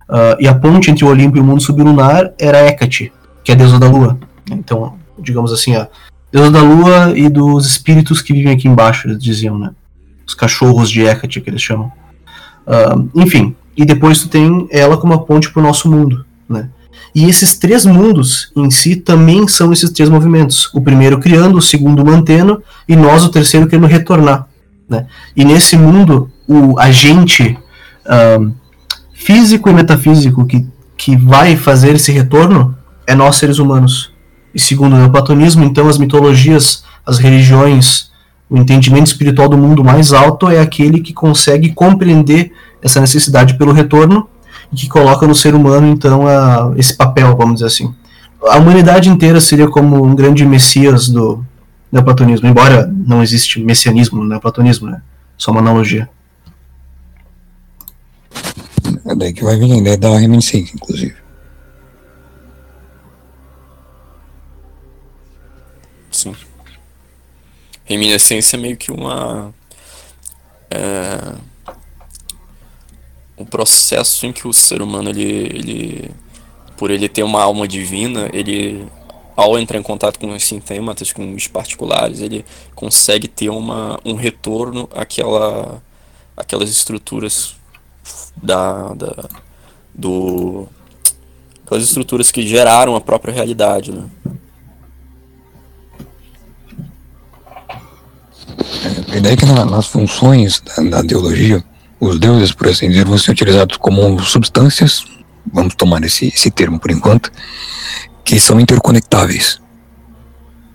Uh, e a ponte entre o Olimpo e o mundo sublunar era Hecate, que é a deusa da lua. Então, digamos assim, a deusa da lua e dos espíritos que vivem aqui embaixo, eles diziam, né? Os cachorros de Hecate, que eles chamam. Uh, enfim, e depois tu tem ela como a ponte para o nosso mundo, né? E esses três mundos em si também são esses três movimentos. O primeiro criando, o segundo mantendo, e nós, o terceiro, querendo retornar. Né? E nesse mundo, o agente uh, físico e metafísico que, que vai fazer esse retorno é nós, seres humanos. E segundo o neoplatonismo, então as mitologias, as religiões, o entendimento espiritual do mundo mais alto é aquele que consegue compreender essa necessidade pelo retorno que coloca no ser humano então a, esse papel, vamos dizer assim. A humanidade inteira seria como um grande messias do neoplatonismo, embora não existe messianismo no neoplatonismo, né? Só uma analogia. É daí que vai vir a ideia da reminiscência, inclusive. Sim. Reminiscência é meio que uma. É, um processo em que o ser humano, ele, ele. Por ele ter uma alma divina, ele. Ao entrar em contato com os sintemas, com os particulares, ele consegue ter uma, um retorno àquela, àquelas estruturas da, da, do, aquelas estruturas que geraram a própria realidade, né? A ideia é que na, nas funções da, da, teologia, os deuses, por assim dizer, vão ser utilizados como substâncias, vamos tomar esse, esse termo por enquanto, que são interconectáveis.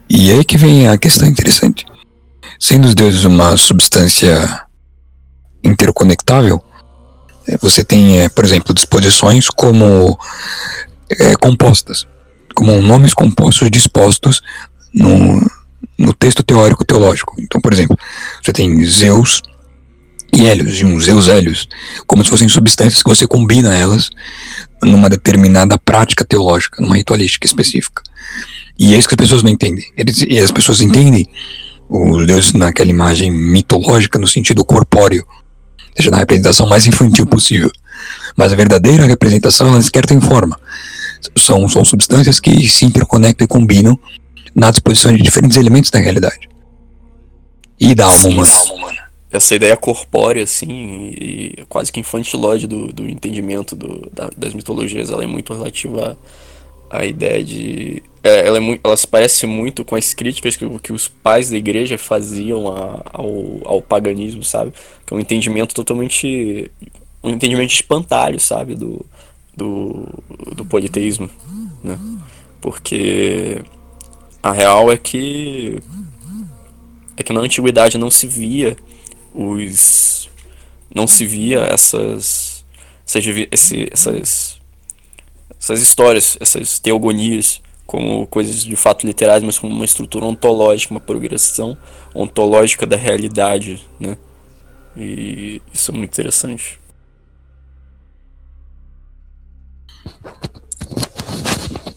E é aí que vem a questão interessante. Sendo os deuses uma substância interconectável, é, você tem, é, por exemplo, disposições como é, compostas, como nomes compostos dispostos no, no texto teórico teológico. Então, por exemplo, você tem Zeus e Hélios, e um Zeus Hélios, como se fossem substâncias que você combina elas numa determinada prática teológica, numa ritualística específica. E é isso que as pessoas não entendem. Eles, e as pessoas entendem os deuses naquela imagem mitológica no sentido corpóreo, seja na representação mais infantil possível. Mas a verdadeira representação, ela sequer tem forma. São, são substâncias que se interconectam e combinam na disposição de diferentes elementos da realidade. e da alma humana. Essa ideia corpórea, assim, e quase que infantilóide do, do entendimento do, da- das mitologias, ela é muito relativa à, à ideia de. é, ela, é muito, ela se parece muito com as críticas que, que os pais da igreja faziam a- ao, ao paganismo, sabe? Que é um entendimento totalmente. um entendimento espantalho, sabe? Do, do, do politeísmo, né? Porque a real é que é que na antiguidade não se via os não se via essas essas, esse- essas essas histórias, essas teogonias como coisas de fato literais, mas como uma estrutura ontológica, uma progressão ontológica da realidade, né? E isso é muito interessante.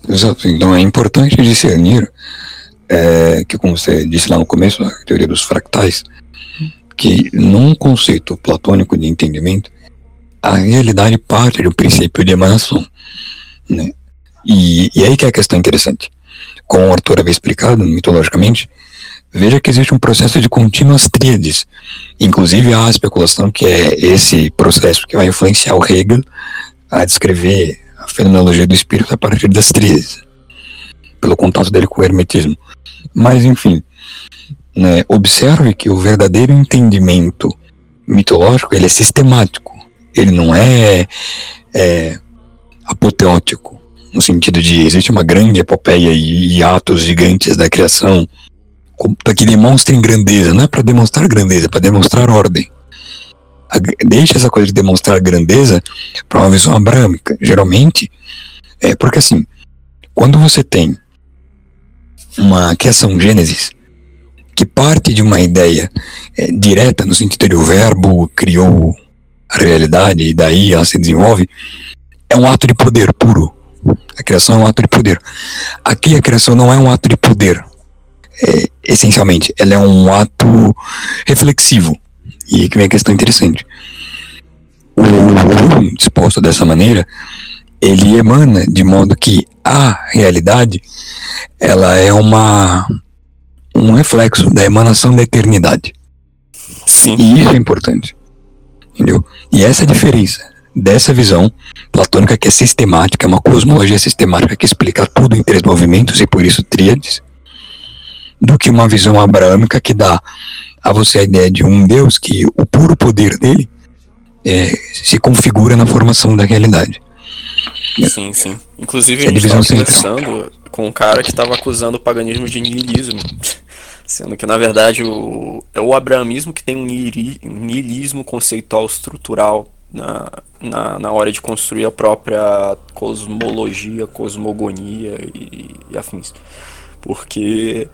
Exato. Então é importante discernir é, que, como você disse lá no começo, a teoria dos fractais, que num conceito platônico de entendimento, a realidade parte do princípio de emanação. Né? E, e aí que é a questão interessante. Como o Arthur havia explicado mitologicamente, veja que existe um processo de contínuas tríades. Inclusive há a especulação que é esse processo que vai influenciar o Hegel a descrever a fenomenologia do espírito a partir das tríades, pelo contato dele com o hermetismo. Mas, enfim, né, observe que o verdadeiro entendimento mitológico ele é sistemático. Ele não é, é apoteótico, no sentido de existe uma grande epopeia e, e atos gigantes da criação para que demonstrem grandeza. Não é para demonstrar grandeza, é para demonstrar ordem. Deixa essa coisa de demonstrar grandeza para uma visão abrâmica. Geralmente, é porque assim, quando você tem uma criação Gênesis que parte de uma ideia é, direta no sentido de o verbo criou a realidade e daí ela se desenvolve, é um ato de poder puro. A criação é um ato de poder. Aqui a criação não é um ato de poder, é, essencialmente, ela é um ato reflexivo. E que vem a questão interessante. O mundo disposto dessa maneira, ele emana de modo que a realidade, ela é uma um reflexo da emanação da eternidade. Sim. E isso é importante. Entendeu? E essa é a diferença dessa visão platônica que é sistemática, uma cosmologia sistemática que explica tudo em três movimentos e por isso tríades, do que uma visão abraâmica que dá a você a ideia de um Deus que o puro poder dele é, se configura na formação da realidade. Sim, sim. Inclusive, É a gente estava conversando com um cara que estava acusando o paganismo de niilismo. Sendo que, na verdade, o, é o abrahamismo que tem um niili- niilismo conceitual estrutural na, na, na hora de construir a própria cosmologia, cosmogonia e, e afins. Porque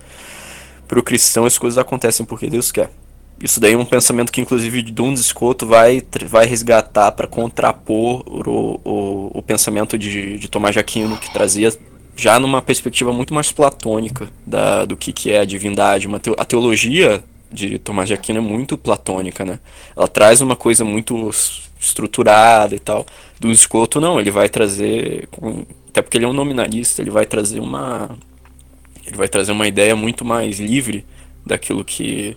para o cristão as coisas acontecem porque Deus quer. Isso daí é um pensamento que, inclusive, Duns Escoto vai, vai resgatar para contrapor o, o, o pensamento de, de Tomás de Aquino, que trazia já numa perspectiva muito mais platônica da, do que, que é a divindade. Uma a teologia de Tomás de Aquino é muito platônica, né? Ela traz uma coisa muito estruturada e tal. Duns Escoto, não, ele vai trazer, até porque ele é um nominalista, ele vai trazer uma ele vai trazer uma ideia muito mais livre daquilo que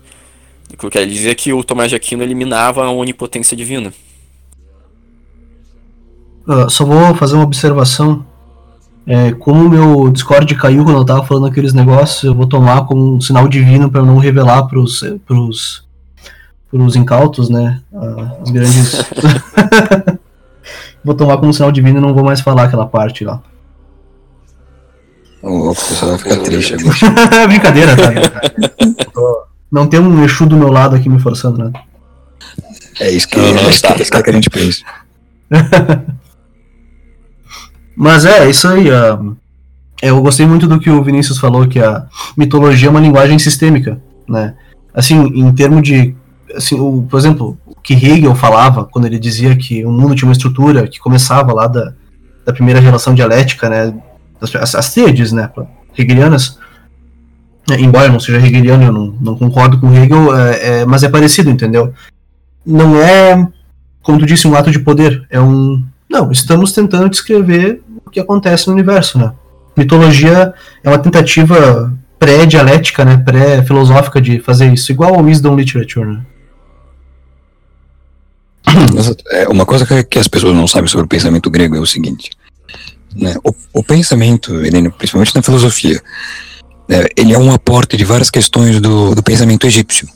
daquilo que ele dizia que o Tomás de Aquino eliminava a onipotência divina. Ah, só vou fazer uma observação. É, como o meu Discord caiu quando eu tava falando aqueles negócios, eu vou tomar como um sinal divino para não revelar pros, pros, pros incautos, né? os grandes. vou tomar como um sinal divino e não vou mais falar aquela parte lá. O pessoal vai ficar triste agora. Brincadeira, tá? Tô- Não tem um Exu do meu lado aqui me forçando, né? É isso que, Aham, é isso tá. que, é isso que a gente pensa. Mas é, isso aí. ah, eu gostei muito do que o Vinícius falou, que a mitologia é uma linguagem sistêmica, né? Assim, em termos de... Assim, o, por exemplo, o que Hegel falava quando ele dizia que o mundo tinha uma estrutura que começava lá da, da primeira relação dialética, né? As, as né? Hegelianas. É, embora não seja hegeliano, eu não, não concordo com Hegel, é, é, mas é parecido, entendeu? Não é, como tu disse, um ato de poder, é um... Não, estamos tentando descrever o que acontece no universo, né? Mitologia é uma tentativa pré-dialética, né, pré-filosófica de fazer isso, igual ao Wisdom Literature, né? É, uma coisa que as pessoas não sabem sobre o pensamento grego é o seguinte: né, o, o, pensamento, principalmente na filosofia, né, ele é um aporte de várias questões do, do pensamento egípcio,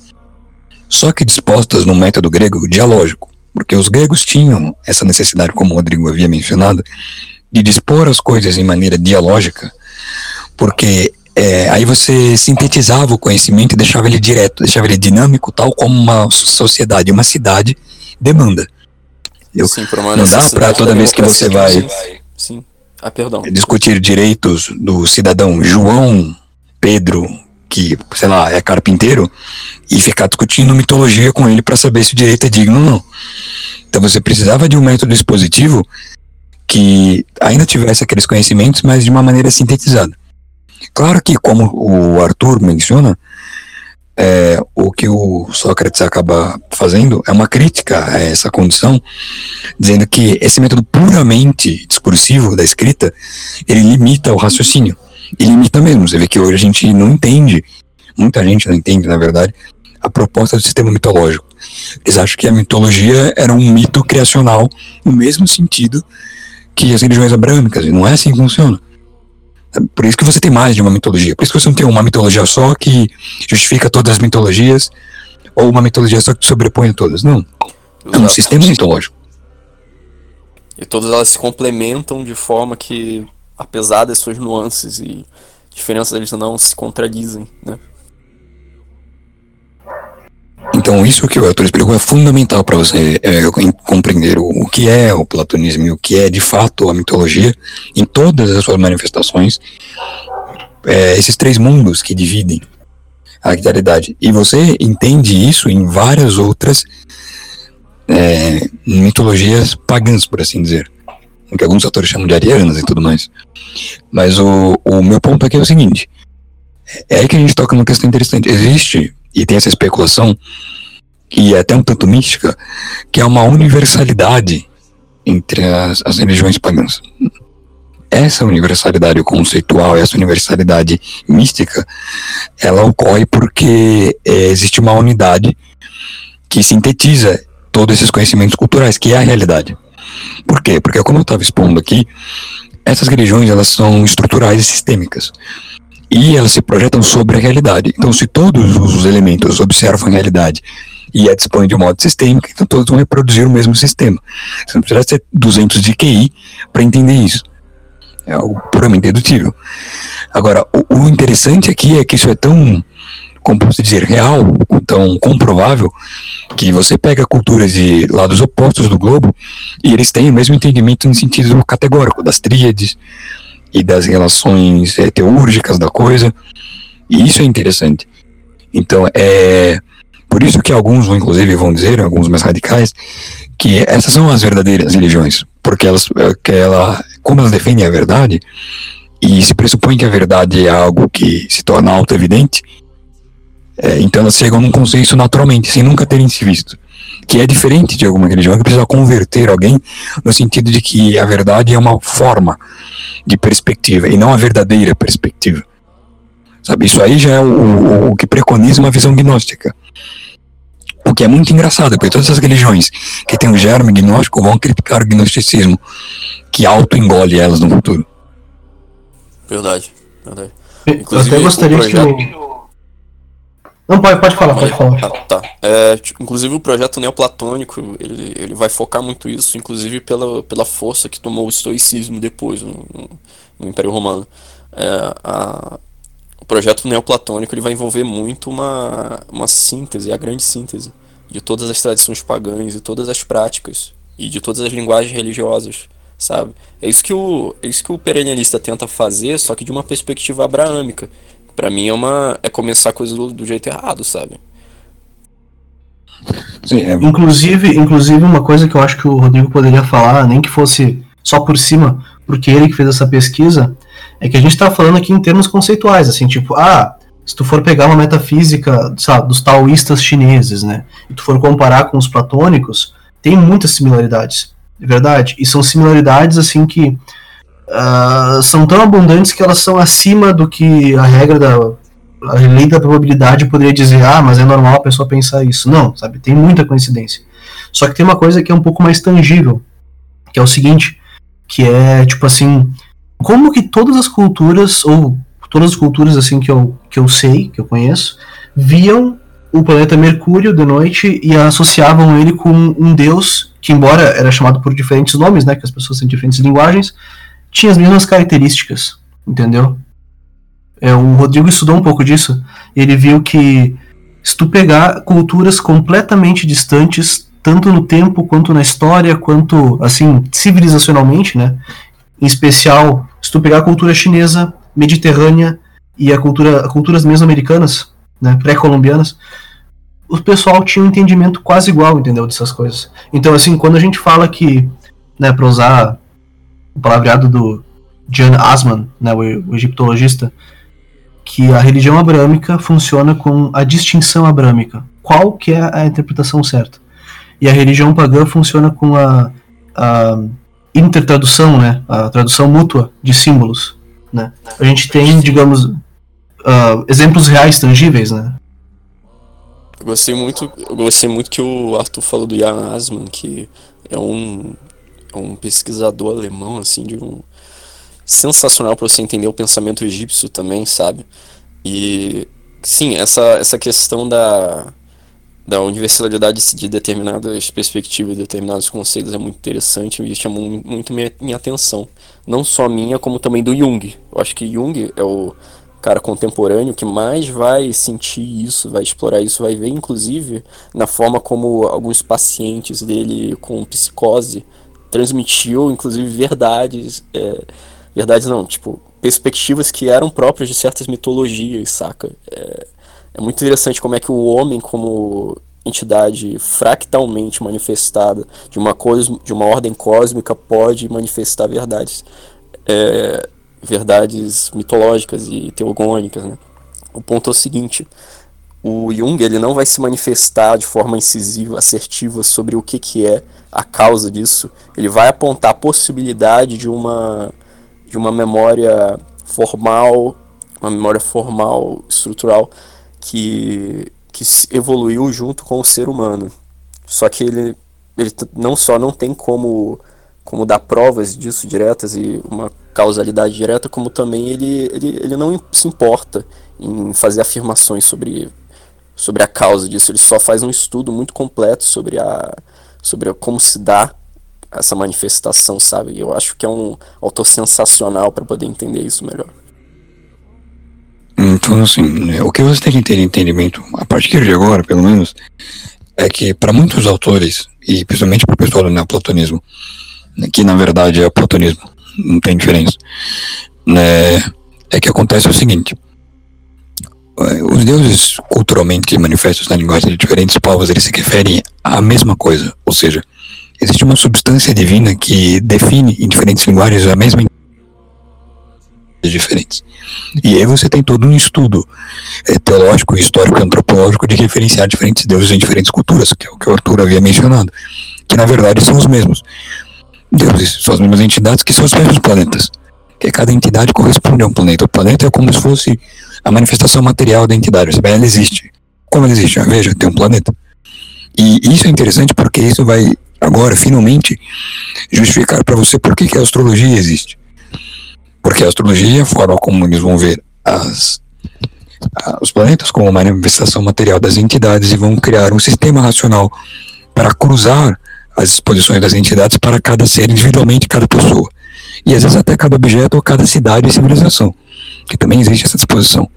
só que dispostas no método grego dialógico, porque os gregos tinham essa necessidade, como o Rodrigo havia mencionado, de dispor as coisas em maneira dialógica, porque é, aí você sintetizava o conhecimento e deixava ele direto, deixava ele dinâmico, tal como uma sociedade, uma cidade demanda. Eu, Sim, não dá para toda vez que você vai Sim. Ah, perdão. discutir direitos do cidadão João Pedro, que, sei lá, é carpinteiro, e ficar discutindo mitologia com ele para saber se o direito é digno ou não. Então você precisava de um método expositivo que ainda tivesse aqueles conhecimentos, mas de uma maneira sintetizada. Claro que, como o Arthur menciona, é, o que o Sócrates acaba fazendo é uma crítica a essa condição, dizendo que esse método puramente discursivo da escrita, ele limita o raciocínio. E limita mesmo. Você vê que hoje a gente não entende, muita gente não entende, na verdade, a proposta do sistema mitológico. Eles acham que a mitologia era um mito criacional no mesmo sentido que as religiões abrâmicas, e não é assim que funciona. Por isso que você tem mais de uma mitologia. Por isso que você não tem uma mitologia só que justifica todas as mitologias, ou uma mitologia só que sobrepõe a todas. Não. É um sistema mitológico. E todas elas se complementam de forma que, apesar das suas nuances e diferenças, eles não se contradizem, né? Então, isso que o autor explicou é fundamental para você é, compreender o, o, que é o platonismo e o que é de fato a mitologia em todas as suas manifestações. É, esses três mundos que dividem a realidade. E você entende isso em várias outras é, mitologias pagãs, por assim dizer. Que alguns autores chamam de arianas e tudo mais. Mas o, o meu ponto aqui é o seguinte: é que a gente toca numa questão interessante. Existe e tem essa especulação, que é até um tanto mística, que é uma universalidade entre as, as religiões pagãs. Essa universalidade conceitual, essa universalidade mística, ela ocorre porque é, existe uma unidade que sintetiza todos esses conhecimentos culturais, que é a realidade. Por quê? Porque, como eu estava expondo aqui, essas religiões elas são estruturais e sistêmicas e elas se projetam sobre a realidade. Então, se todos os elementos observam a realidade e é dispõe de um modo sistêmico, então todos vão reproduzir o mesmo sistema. Você não precisa ter 200 de QI para entender isso. É algo puramente dedutível. Agora, o, o, interessante aqui é que isso é tão, como posso dizer, real, tão comprovável, que você pega culturas de lados opostos do globo e eles têm o mesmo entendimento no sentido categórico, das tríades, e das relações é, teúrgicas da coisa. E isso é interessante. Então, é por isso que alguns, inclusive, vão dizer, alguns mais radicais, que essas são as verdadeiras religiões, porque elas, eh, que ela, como elas defendem a verdade, e se pressupõe que a verdade é algo que se torna auto-evidente, é, então elas chegam num consenso naturalmente, sem nunca terem se visto. Que é diferente de alguma religião que precisa converter alguém no sentido de que a verdade é uma forma de perspectiva e não a verdadeira perspectiva. Sabe, isso aí já é o, o, o que preconiza uma visão gnóstica. O que é muito engraçado, porque todas as religiões que têm o germe gnóstico vão criticar o gnosticismo, que auto-engole elas no futuro. Verdade, verdade. Inclusive, eu até gostaria projeto... que não, pode, pode falar, pode falar. Ah, tá. É, tipo, inclusive o projeto neoplatônico, ele, ele vai focar muito isso, inclusive pela, pela força que tomou o estoicismo depois no, no Império Romano. É, a, o projeto neoplatônico ele vai envolver muito uma, uma síntese, a grande síntese de todas as tradições pagãs e todas as práticas e de todas as linguagens religiosas, sabe? É isso que o, é isso que o perennialista tenta fazer, só que de uma perspectiva abraâmica, Pra mim é uma. é começar a coisa do, do jeito errado, sabe? Sim, é... inclusive, inclusive, uma coisa que eu acho que o Rodrigo poderia falar, nem que fosse só por cima, porque ele que fez essa pesquisa, é que a gente tá falando aqui em termos conceituais, assim, tipo, ah, se tu for pegar uma metafísica, sabe, dos taoístas chineses, né, e tu for comparar com os platônicos, tem muitas similaridades, é verdade, e são similaridades, assim, que uh, são tão abundantes que elas são acima do que a regra da a lei da probabilidade poderia dizer, ah, mas é normal a pessoa pensar isso. Não, sabe? Tem muita coincidência. Só que tem uma coisa que é um pouco mais tangível, que é o seguinte, que é tipo assim, como que todas as culturas ou todas as culturas assim que eu, que eu sei, que eu conheço, viam o planeta Mercúrio de noite e associavam ele com um deus que embora era chamado por diferentes nomes, né, que as pessoas têm diferentes linguagens, tinha as mesmas características, entendeu? É, o Rodrigo estudou um pouco disso, ele viu que se tu pegar culturas completamente distantes, tanto no tempo quanto na história, quanto assim civilizacionalmente, né? Em especial, se tu pegar a cultura chinesa, mediterrânea e a cultura, culturas mesoamericanas, né, pré-colombianas, o pessoal tinha um entendimento quase igual, entendeu, dessas coisas. Então, assim, quando a gente fala que, né, para usar o palavreado do Jan Asman, né, o, o egiptologista, que a religião abrâmica funciona com a distinção abrâmica. Qual que é a interpretação certa? E a religião pagã funciona com a, a intertradução, né, a tradução mútua de símbolos. Né? A gente tem, digamos, uh, exemplos reais, tangíveis, né? Eu gostei muito, eu gostei muito que o Arthur falou do Jan Asman, que é um, um pesquisador alemão, assim, de um sensacional para você entender o pensamento egípcio também, sabe? E sim, essa, essa questão da, da universalidade de determinadas perspectivas, determinados conceitos é muito interessante e chamou muito minha, minha atenção. Não só minha, como também do Jung. Eu acho que Jung é o cara contemporâneo que mais vai sentir isso, vai explorar isso, vai ver inclusive na forma como alguns pacientes dele com psicose transmitiu inclusive verdades, é, verdades não, tipo perspectivas que eram próprias de certas mitologias, saca? É, é muito interessante como é que o homem como entidade fractalmente manifestada de uma, cos de uma ordem cósmica pode manifestar verdades é, verdades mitológicas e teogônicas. Né? O ponto é o seguinte: o Jung ele não vai se manifestar de forma incisiva, assertiva sobre o que, que é a causa disso. Ele vai apontar a possibilidade de uma, de uma memória formal, uma memória formal, estrutural, que, que evoluiu junto com o ser humano. Só que ele, ele não só não tem como, como dar provas disso diretas e uma causalidade direta, como também ele, ele, ele não se importa em fazer afirmações sobre, sobre a causa disso. Ele só faz um estudo muito completo sobre, a, sobre como se dá essa manifestação, sabe? Eu acho que é um autor sensacional para poder entender isso melhor. Então, assim, o que você tem que ter entendimento, a partir de agora, pelo menos, é que para muitos autores, e principalmente para o pessoal do neoplatonismo, que na verdade é o platonismo, não tem diferença. Né? É que acontece o seguinte: os deuses culturalmente manifestos na linguagem de diferentes povos eles se referem à mesma coisa, ou seja, existe uma substância divina que define em diferentes linguagens a mesma diferentes. E aí você tem todo um estudo é, teológico, histórico e antropológico de referenciar diferentes deuses em diferentes culturas, que é o que o Arthur havia mencionado, que na verdade são os mesmos deuses, são as mesmas entidades que são os mesmos planetas. Que cada entidade corresponde a um planeta. O planeta é como se fosse a manifestação material da entidade. Você ela existe. Como ela existe? Veja, tem um planeta. E isso é interessante porque isso vai agora, finalmente, justificar para você por que, que a astrologia existe. Porque a astrologia, a forma como eles vão ver as, os planetas como manifestação material das entidades e vão criar um sistema racional para cruzar as exposições das entidades para cada ser individualmente, cada pessoa. E às vezes até cada objeto ou cada cidade e civilização, que também existe essa disposição.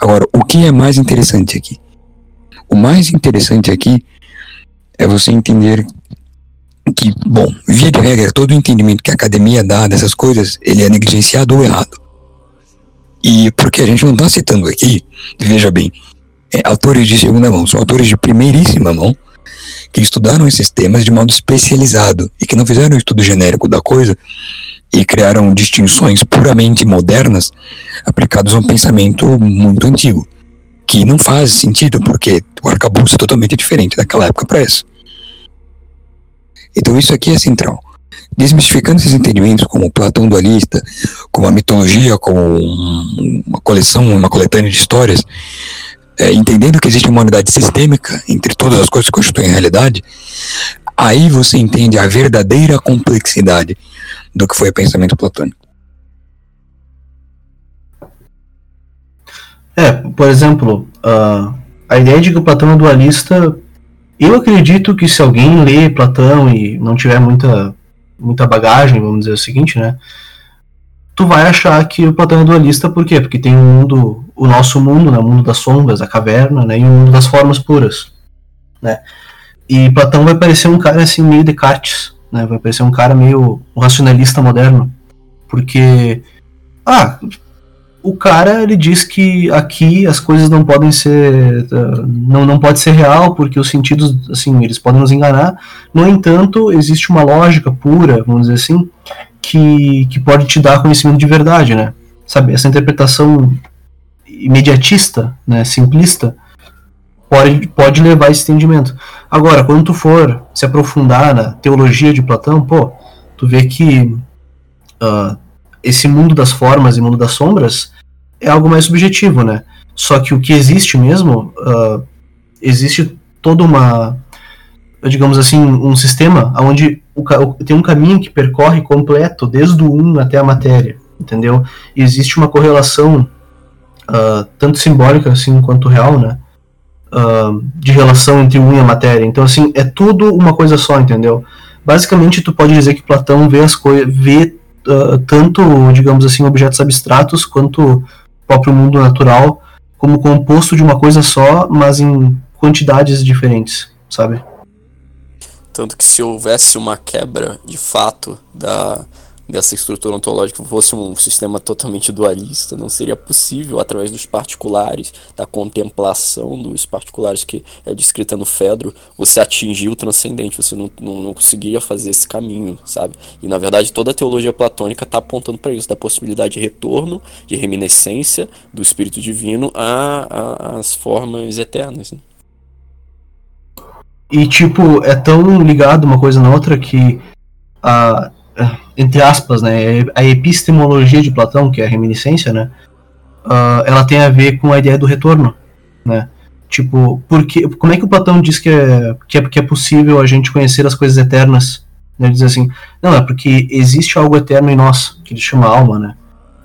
Agora, o que é mais interessante aqui? O mais interessante aqui é você entender que, bom, via de regra, todo o entendimento que a academia dá dessas coisas, ele é negligenciado ou errado. E porque a gente não está citando aqui, veja bem, é, autores de segunda mão, são autores de primeiríssima mão, que estudaram esses temas de modo especializado e que não fizeram um estudo genérico da coisa e criaram distinções puramente modernas aplicadas a um pensamento muito antigo, que não faz sentido porque o arcabouço é totalmente diferente daquela época para essa. Então isso aqui é central. desmistificando esses entendimentos como Platão dualista, como a mitologia, como uma coleção, uma coletânea de histórias, é, entendendo que existe uma unidade sistêmica entre todas as coisas que constituem a realidade, aí você entende a verdadeira complexidade do que foi o pensamento platônico. É, por exemplo, uh, a ideia de que o Platão é dualista, eu acredito que se alguém lê Platão e não tiver muita, muita bagagem, vamos dizer o seguinte, né? Tu vai achar que o Platão é dualista, por quê? Porque tem o um mundo, o nosso mundo, né, o mundo das sombras, a caverna, né, e o mundo das formas puras, né? E Platão vai parecer um cara assim meio Descartes, né? Vai parecer um cara meio racionalista moderno, porque ah, o cara ele diz que aqui as coisas não podem ser uh, não, não pode ser real porque os sentidos assim eles podem nos enganar. No entanto existe uma lógica pura vamos dizer assim que, que pode te dar conhecimento de verdade né? Sabe essa interpretação imediatista né? Simplista pode, pode levar esse entendimento agora quando tu for se aprofundar na teologia de Platão pô tu vê que uh, esse mundo das formas e mundo das sombras é algo mais subjetivo, né? Só que o que existe mesmo, uh, existe toda uma, digamos assim, um sistema onde o, tem um caminho que percorre completo, desde o 1 até a matéria, entendeu? E existe uma correlação, uh, tanto simbólica assim quanto real, né? Uh, de relação entre 1 e a matéria. Então, assim, é tudo uma coisa só, entendeu? Basicamente, tu pode dizer que Platão vê as coisas, vê uh, tanto, digamos assim, objetos abstratos quanto o próprio mundo natural como composto de uma coisa só, mas em quantidades diferentes, sabe? Tanto que se houvesse uma quebra de fato da, dessa estrutura ontológica fosse um sistema totalmente dualista, não seria possível, através dos particulares, da contemplação dos particulares que é descrita no Fedro, você atingir o transcendente, você não, não, não conseguiria fazer esse caminho, sabe? E na verdade toda a teologia platônica está apontando para isso, da possibilidade de retorno, de reminiscência do Espírito Divino às formas eternas. Né? E tipo, é tão ligado uma coisa na outra que a entre aspas, né, a epistemologia de Platão, que é a reminiscência, né, uh, ela tem a ver com a ideia do retorno, né? Tipo, porque, como é que o Platão diz que é, que é, que é possível a gente conhecer as coisas eternas? Ele diz assim, não, é porque existe algo eterno em nós, que ele chama alma, né?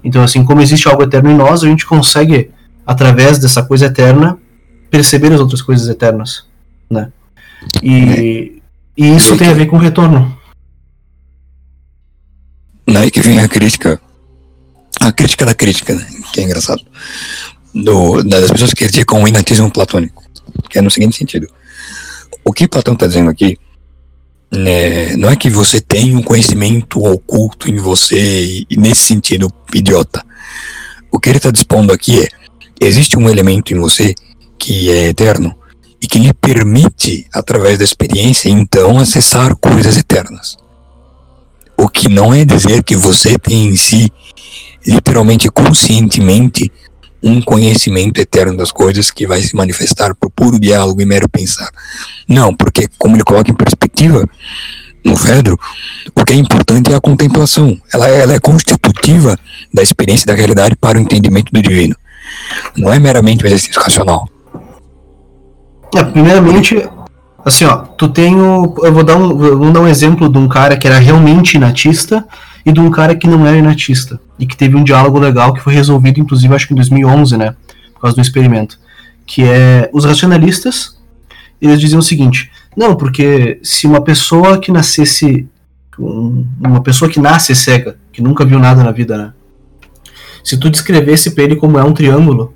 Então, assim, como existe algo eterno em nós, a gente consegue, através dessa coisa eterna, perceber as outras coisas eternas, né? E, e isso tem a ver com o retorno. Daí que vem a crítica, a crítica da crítica, né? que é engraçado, do, das pessoas que criticam o inatismo platônico, que é no seguinte sentido. O que Platão está dizendo aqui né, não é que você tem um conhecimento oculto em você e, nesse sentido idiota. O que ele está dispondo aqui é: existe um elemento em você que é eterno e que lhe permite, através da experiência, então, acessar coisas eternas. O que não é dizer que você tem em si, literalmente, conscientemente, um conhecimento eterno das coisas que vai se manifestar por puro diálogo e mero pensar. Não, porque, como ele coloca em perspectiva, no Fedro, o que é importante é a contemplação. Ela, ela é constitutiva da experiência da realidade para o entendimento do divino. Não é meramente um exercício racional. É, primeiramente, Assim, ó, tu tem o. Eu vou dar um, vou dar um exemplo de um cara que era realmente inatista e de um cara que não era inatista. E que teve um diálogo legal que foi resolvido, inclusive, acho que em 2011, né? Por causa do experimento. Que é. Os racionalistas, eles diziam o seguinte: não, porque se uma pessoa que nascesse. Uma pessoa que nasce cega, que nunca viu nada na vida, né? Se tu descrevesse para ele como é um triângulo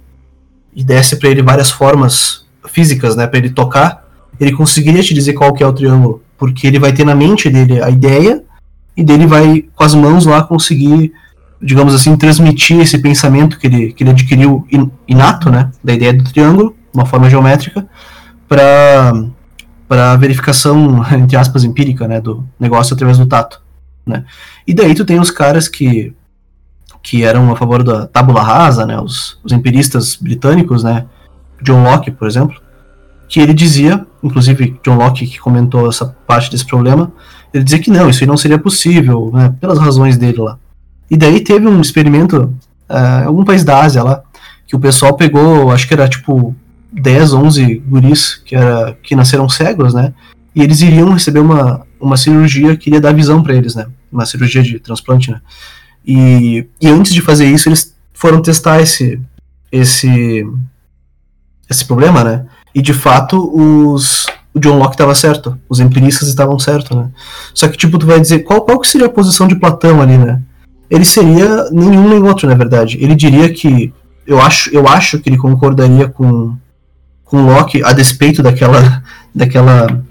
e desse para ele várias formas físicas, né, para ele tocar, ele conseguiria te dizer qual que é o triângulo, porque ele vai ter na mente dele a ideia e dele vai com as mãos lá conseguir, digamos assim, transmitir esse pensamento que ele, que ele adquiriu inato, né, da ideia do triângulo, uma forma geométrica, para para verificação entre aspas empírica, né, do negócio através do tato, né? E daí tu tem os caras que que eram a favor da tábula rasa, né, os, os empiristas britânicos, né, John Locke, por exemplo, que ele dizia, inclusive John Locke que comentou essa parte desse problema, ele dizia que não, isso aí não seria possível, né, pelas razões dele lá. E daí teve um experimento uh, em algum país da Ásia lá, que o pessoal pegou, acho que era tipo 10, 11 guris que, era, que nasceram cegos, né? E eles iriam receber uma, uma cirurgia que iria dar visão para eles, né? Uma cirurgia de transplante, né? E, e antes de fazer isso, eles foram testar esse, esse, esse problema, né? E de fato, os, o John Locke estava certo, os empiristas estavam certos, né? Só que, tipo, tu vai dizer, qual, qual que seria a posição de Platão ali, né? Ele seria nenhum nem outro, na verdade. Ele diria que, eu acho, eu acho que ele concordaria com, com Locke a despeito daquela, daquela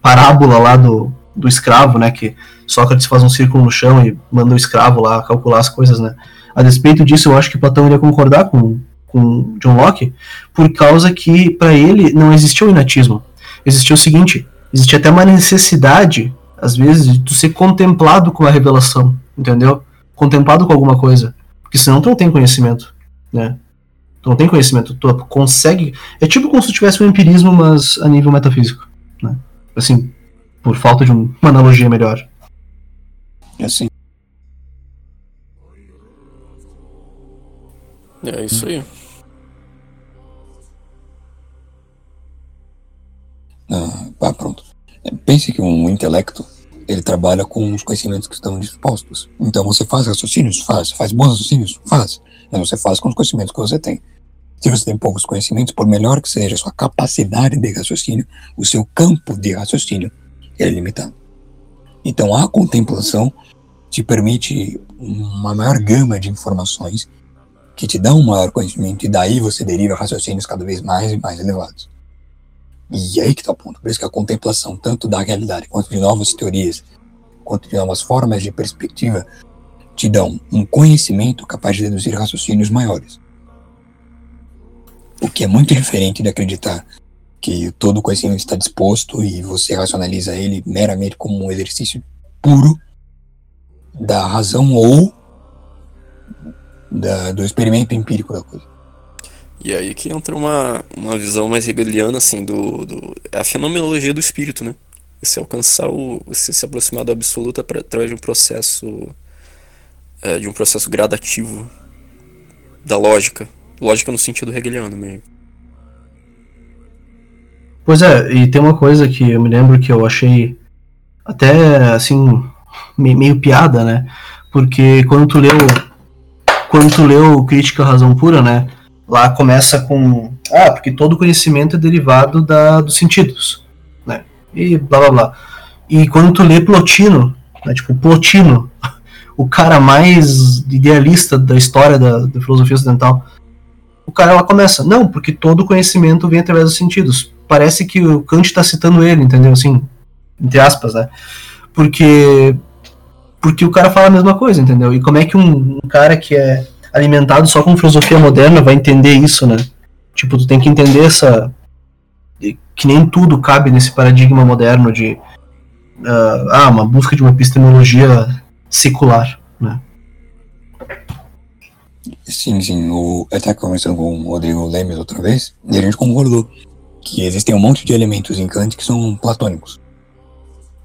parábola lá do, do escravo, né? Que Sócrates faz um círculo no chão e manda o escravo lá calcular as coisas, né? A despeito disso, eu acho que Platão iria concordar com, com John Locke, por causa que, para ele, não existia o inatismo. Existia o seguinte: existia até uma necessidade, às vezes, de tu ser contemplado com a revelação, entendeu? Contemplado com alguma coisa. Porque senão tu não tem conhecimento, né? Tu não tem conhecimento, tu consegue. É tipo como se tu tivesse um empirismo, mas a nível metafísico, né? Assim, por falta de uma analogia melhor. É assim. É isso aí. Ah, ah, pronto. É, pense que um intelecto ele trabalha com os conhecimentos que estão dispostos. Então você faz raciocínios? Faz. Faz bons raciocínios? Faz. Mas você faz com os conhecimentos que você tem. Se você tem poucos conhecimentos, por melhor que seja a sua capacidade de raciocínio, o seu campo de raciocínio é limitado. Então a contemplação te permite uma maior gama de informações que te dão um maior conhecimento e daí você deriva raciocínios cada vez mais e mais elevados. E aí que está o ponto. Por isso que a contemplação, tanto da realidade quanto de novas teorias, quanto de novas formas de perspectiva, te dão um conhecimento capaz de deduzir raciocínios maiores. O que é muito diferente de acreditar que todo conhecimento está disposto e você racionaliza ele meramente como um exercício puro da razão ou da, do experimento empírico da coisa. E aí que entra uma, uma visão mais hegeliana, assim, do, do. É a fenomenologia do espírito, né? Você alcançar o. Você se aproximar do absoluto através de um processo. É, de um processo gradativo da lógica. Lógica no sentido hegeliano mesmo. Pois é, e tem uma coisa que eu me lembro que eu achei até assim meio piada, né? Porque quando tu leu quando tu leu Crítica à Razão Pura, né? Lá começa com. Ah, porque todo conhecimento é derivado da, dos sentidos. Né? E blá blá blá. E quando tu lê Plotino, né, tipo, Plotino, o cara mais idealista da história da, da filosofia ocidental, o cara lá começa, não, porque todo conhecimento vem através dos sentidos. Parece que o Kant está citando ele, entendeu? Assim, entre aspas, né? Porque porque o cara fala a mesma coisa, entendeu? E como é que um, um cara que é alimentado só com filosofia moderna vai entender isso, né? Tipo, tu tem que entender essa. que nem tudo cabe nesse paradigma moderno de. Uh, ah, uma busca de uma epistemologia secular, né? Sim, sim. O, eu estava conversando com o Rodrigo Lemes outra vez, e a gente concordou que existem um monte de elementos em Kant que são platônicos.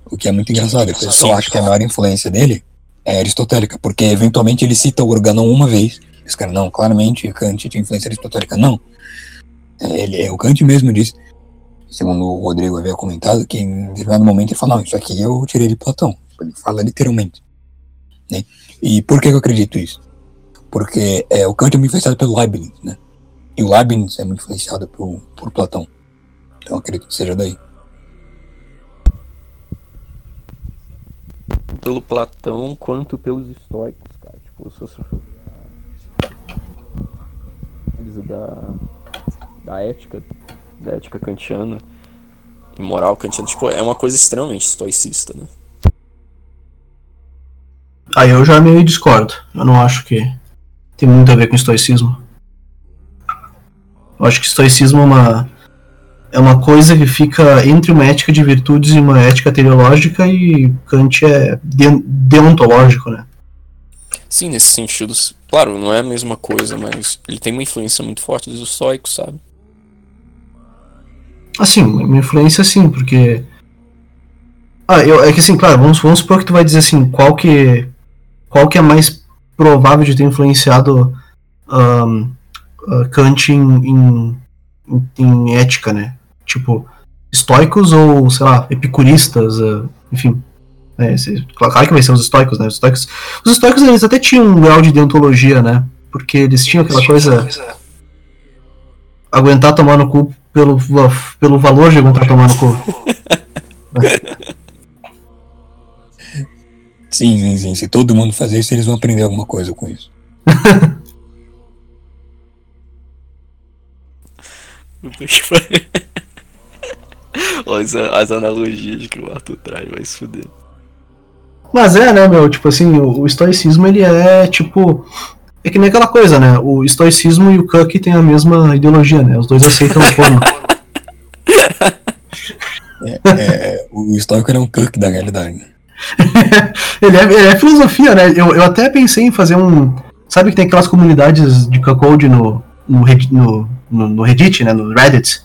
O que é muito engraçado. O pessoal acha que a maior influência dele é aristotélica, porque eventualmente ele cita o Organon uma vez. Esse cara, não, claramente Kant tinha influência aristotélica. Não. É, ele, é, o Kant mesmo disse, segundo o Rodrigo havia comentado, que em determinado momento ele fala, não, isso aqui eu tirei de Platão. Ele fala literalmente. Né? E por que eu acredito isso? Porque é, o Kant é muito influenciado pelo Leibniz, né? E o Leibniz é muito influenciado por, por Platão. Então acredito que seja daí. Pelo Platão quanto pelos estoicos, cara. Tipo, se você for da, da ética, da ética kantiana e moral kantiana, tipo, é uma coisa extremamente estoicista, né? Aí eu já meio discordo. Eu não acho que tem muito a ver com estoicismo. Eu acho que estoicismo é uma é uma coisa que fica entre uma ética de virtudes e uma ética teleológica e Kant é de deontológico, né? Sim, nesse sentido, claro, não é a mesma coisa, mas ele tem uma influência muito forte dos estoicos, sabe? Assim, uma influência sim, porque. Ah, eu, é que assim, claro, vamos, vamos supor que tu vai dizer assim, qual que. Qual que é mais provável de ter influenciado um, uh, Kant em, em, em, ética, né? Tipo, estoicos ou, sei lá, epicuristas, uh, enfim. É, esse, claro que vai ser os estoicos, né? Os estoicos, os estoicos eles até tinham um grau de deontologia, né? Porque eles tinham aquela coisa. Aguentar tomar no cu pelo, pelo valor de aguentar tomar no cu. Sim, sim, sim. Se todo mundo fazer isso, eles vão aprender alguma coisa com isso. Olha as, as analogias que o Arthur traz, vai se fuder. Mas é, né, meu? Tipo assim, o, o estoicismo ele é tipo. É que nem aquela coisa, né? O estoicismo e o Cook têm a mesma ideologia, né? Os dois aceitam o forno. É, é, o estoico é um Cook da realidade. ele, é, ele é filosofia, né? Eu, eu até pensei em fazer um. Sabe que tem aquelas comunidades de cuckold no, no, no, no, no Reddit, né? No Reddit.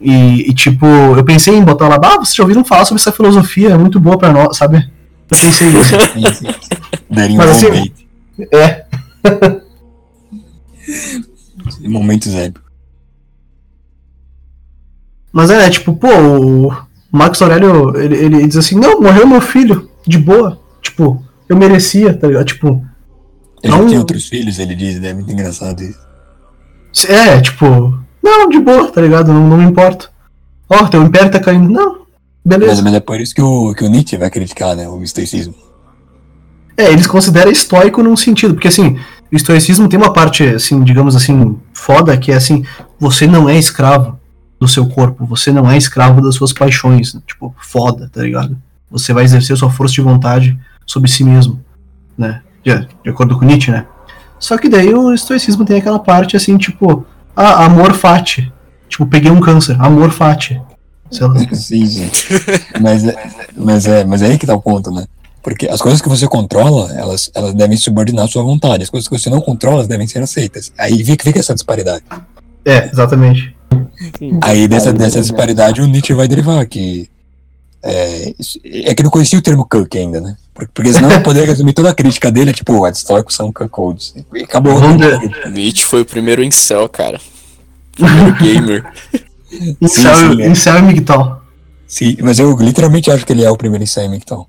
E, e, tipo, eu pensei em botar lá, ah, vocês já ouviram falar sobre essa filosofia, é muito boa pra nós, sabe? Eu pensei nisso. Mas assim, é. Momentos épicos. Mas é, tipo, pô, o Marcos Aurélio, ele, ele diz assim, não, morreu meu filho, de boa. Tipo, eu merecia, tá ligado? Tipo. Ele não... tem outros filhos, ele diz, né? É muito engraçado isso. É, tipo, não, de boa, tá ligado? Não, não me importo. Ó, oh, teu império tá caindo. Não, beleza. Mas, mas, é por isso que o, que o Nietzsche vai criticar, né? O estoicismo. É, eles consideram estoico num sentido, porque assim, o estoicismo tem uma parte, assim, digamos assim, foda, que é assim, você não é escravo do seu corpo, você não é escravo das suas paixões, tipo, foda, tá ligado? Você vai exercer sua força de vontade sobre si mesmo, né? De, de acordo com Nietzsche, né? Só que daí o estoicismo tem aquela parte assim, tipo, ah, amor fati. Tipo, peguei um câncer, amor fati. Sim, sim. Mas, é, mas, é, mas é aí que tá o ponto, né? Porque as coisas que você controla, elas, elas devem subordinar a sua vontade. As coisas que você não controla, elas devem ser aceitas. Aí fica, fica essa disparidade. É, exatamente. Aí dessa, dessa disparidade o Nietzsche vai derivar que. É, é que não conhecia o termo Cook ainda, né? Porque senão eu poderia resumir toda a crítica dele, é tipo, o históricos são cuckolds. E acabou. Nietzsche foi o primeiro incel, cara. Primeiro gamer. incel, sim, sim, é. incel e Migtal. Sim, mas eu literalmente acho que ele é o primeiro incel e Migtal.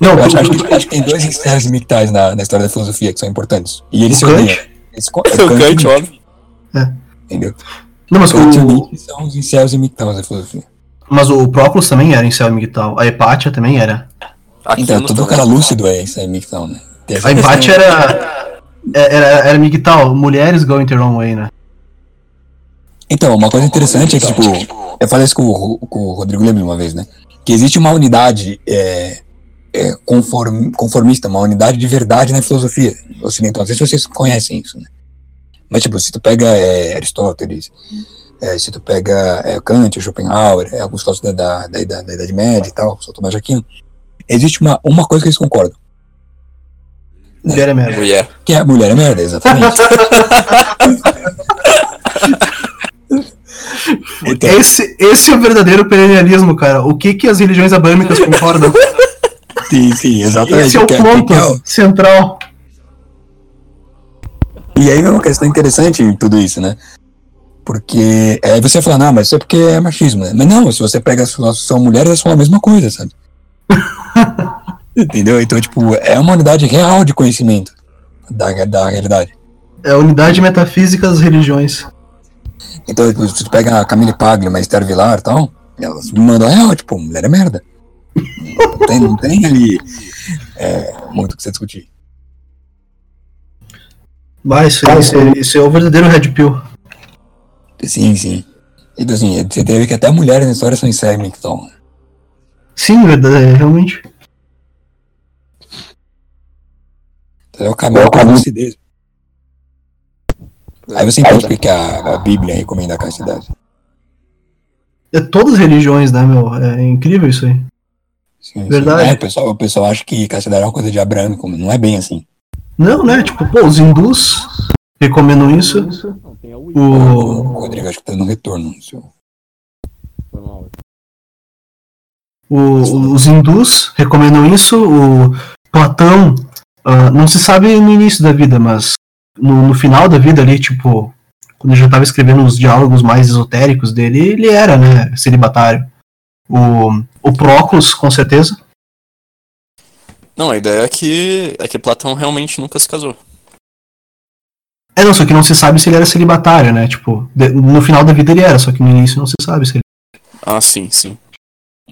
Não, eu acho, acho, que, acho, que, tem dois incels e Migtais na, na história da filosofia que são importantes. E eles se odeiam. O Kant, óbvio. É. Entendeu? Não, mas o... são os incels e Migtais da filosofia. Mas o Próclus também era incel e Migtal. A Hepátia também era. Aqui então, todo cara lúcido é isso aí, Migtal, né? A Hepátia era, era, era Migtal, mulheres going the wrong way, né? Então, uma coisa interessante é que, tipo, eu falei isso com o, com o Rodrigo Leme uma vez, né? Que existe uma unidade é, é, conform, conformista, uma unidade de verdade na filosofia ocidental. Não sei se vocês conhecem isso, né? Mas, tipo, se tu pega é, Aristóteles, é, se tu pega é, Kant, Schopenhauer, é, alguns casos da, da, da, da, Idade Média e tal, São Tomás de Aquino, existe uma, uma coisa que eles concordam. Mulher é merda. Mulher. Que é mulher é merda, exatamente. então, esse, esse é o verdadeiro perennialismo, cara. O que, que as religiões abrâmicas concordam? Sim, sim, exatamente. Esse é o ponto é, é, central. E aí é uma questão interessante em tudo isso, né? Porque aí você fala, não, mas isso é porque é machismo, né? Mas não, se você pega as são mulheres, é só a mesma coisa, sabe? Entendeu? Então, tipo, é uma unidade real de conhecimento da, da realidade. É a unidade metafísica das religiões. Então, tipo, se tu pega a Camille Paglia, uma Esther Vilar e tal, elas me mandam real, tipo, mulher é merda. Não tem, não tem ali é, muito o que você discutir. Mas isso, isso, é, isso é o verdadeiro Red Pill. Sim, sim. Então, assim, você teve que até mulheres na história são insegue, então. Sim, verdade, é, realmente. É o caminho para a lucidez. Aí você entende porque a, a Bíblia recomenda a castidade. É todas as religiões, né, meu? É incrível isso aí. Sim, Verdade. Sim. É, o, pessoal, o pessoal acha que castidade é uma coisa de Abraão, como não é bem assim. Não, né? Tipo, pô, os hindus recomendam isso. O, o Rodrigo, acho que tá no retorno. Seu... Foi mal. O- os hindus recomendam isso, o Platão ah, não se sabe no início da vida, mas no, no final da vida ali, tipo, quando ele já estava escrevendo os diálogos mais esotéricos dele, ele era, né, celibatário. O, o Proclus, com certeza. Não, a ideia é que, é que Platão realmente nunca se casou. É, não, só que não se sabe se ele era celibatário, né? Tipo, de- no final da vida ele era, só que no início não se sabe se ele. Ah, sim, sim.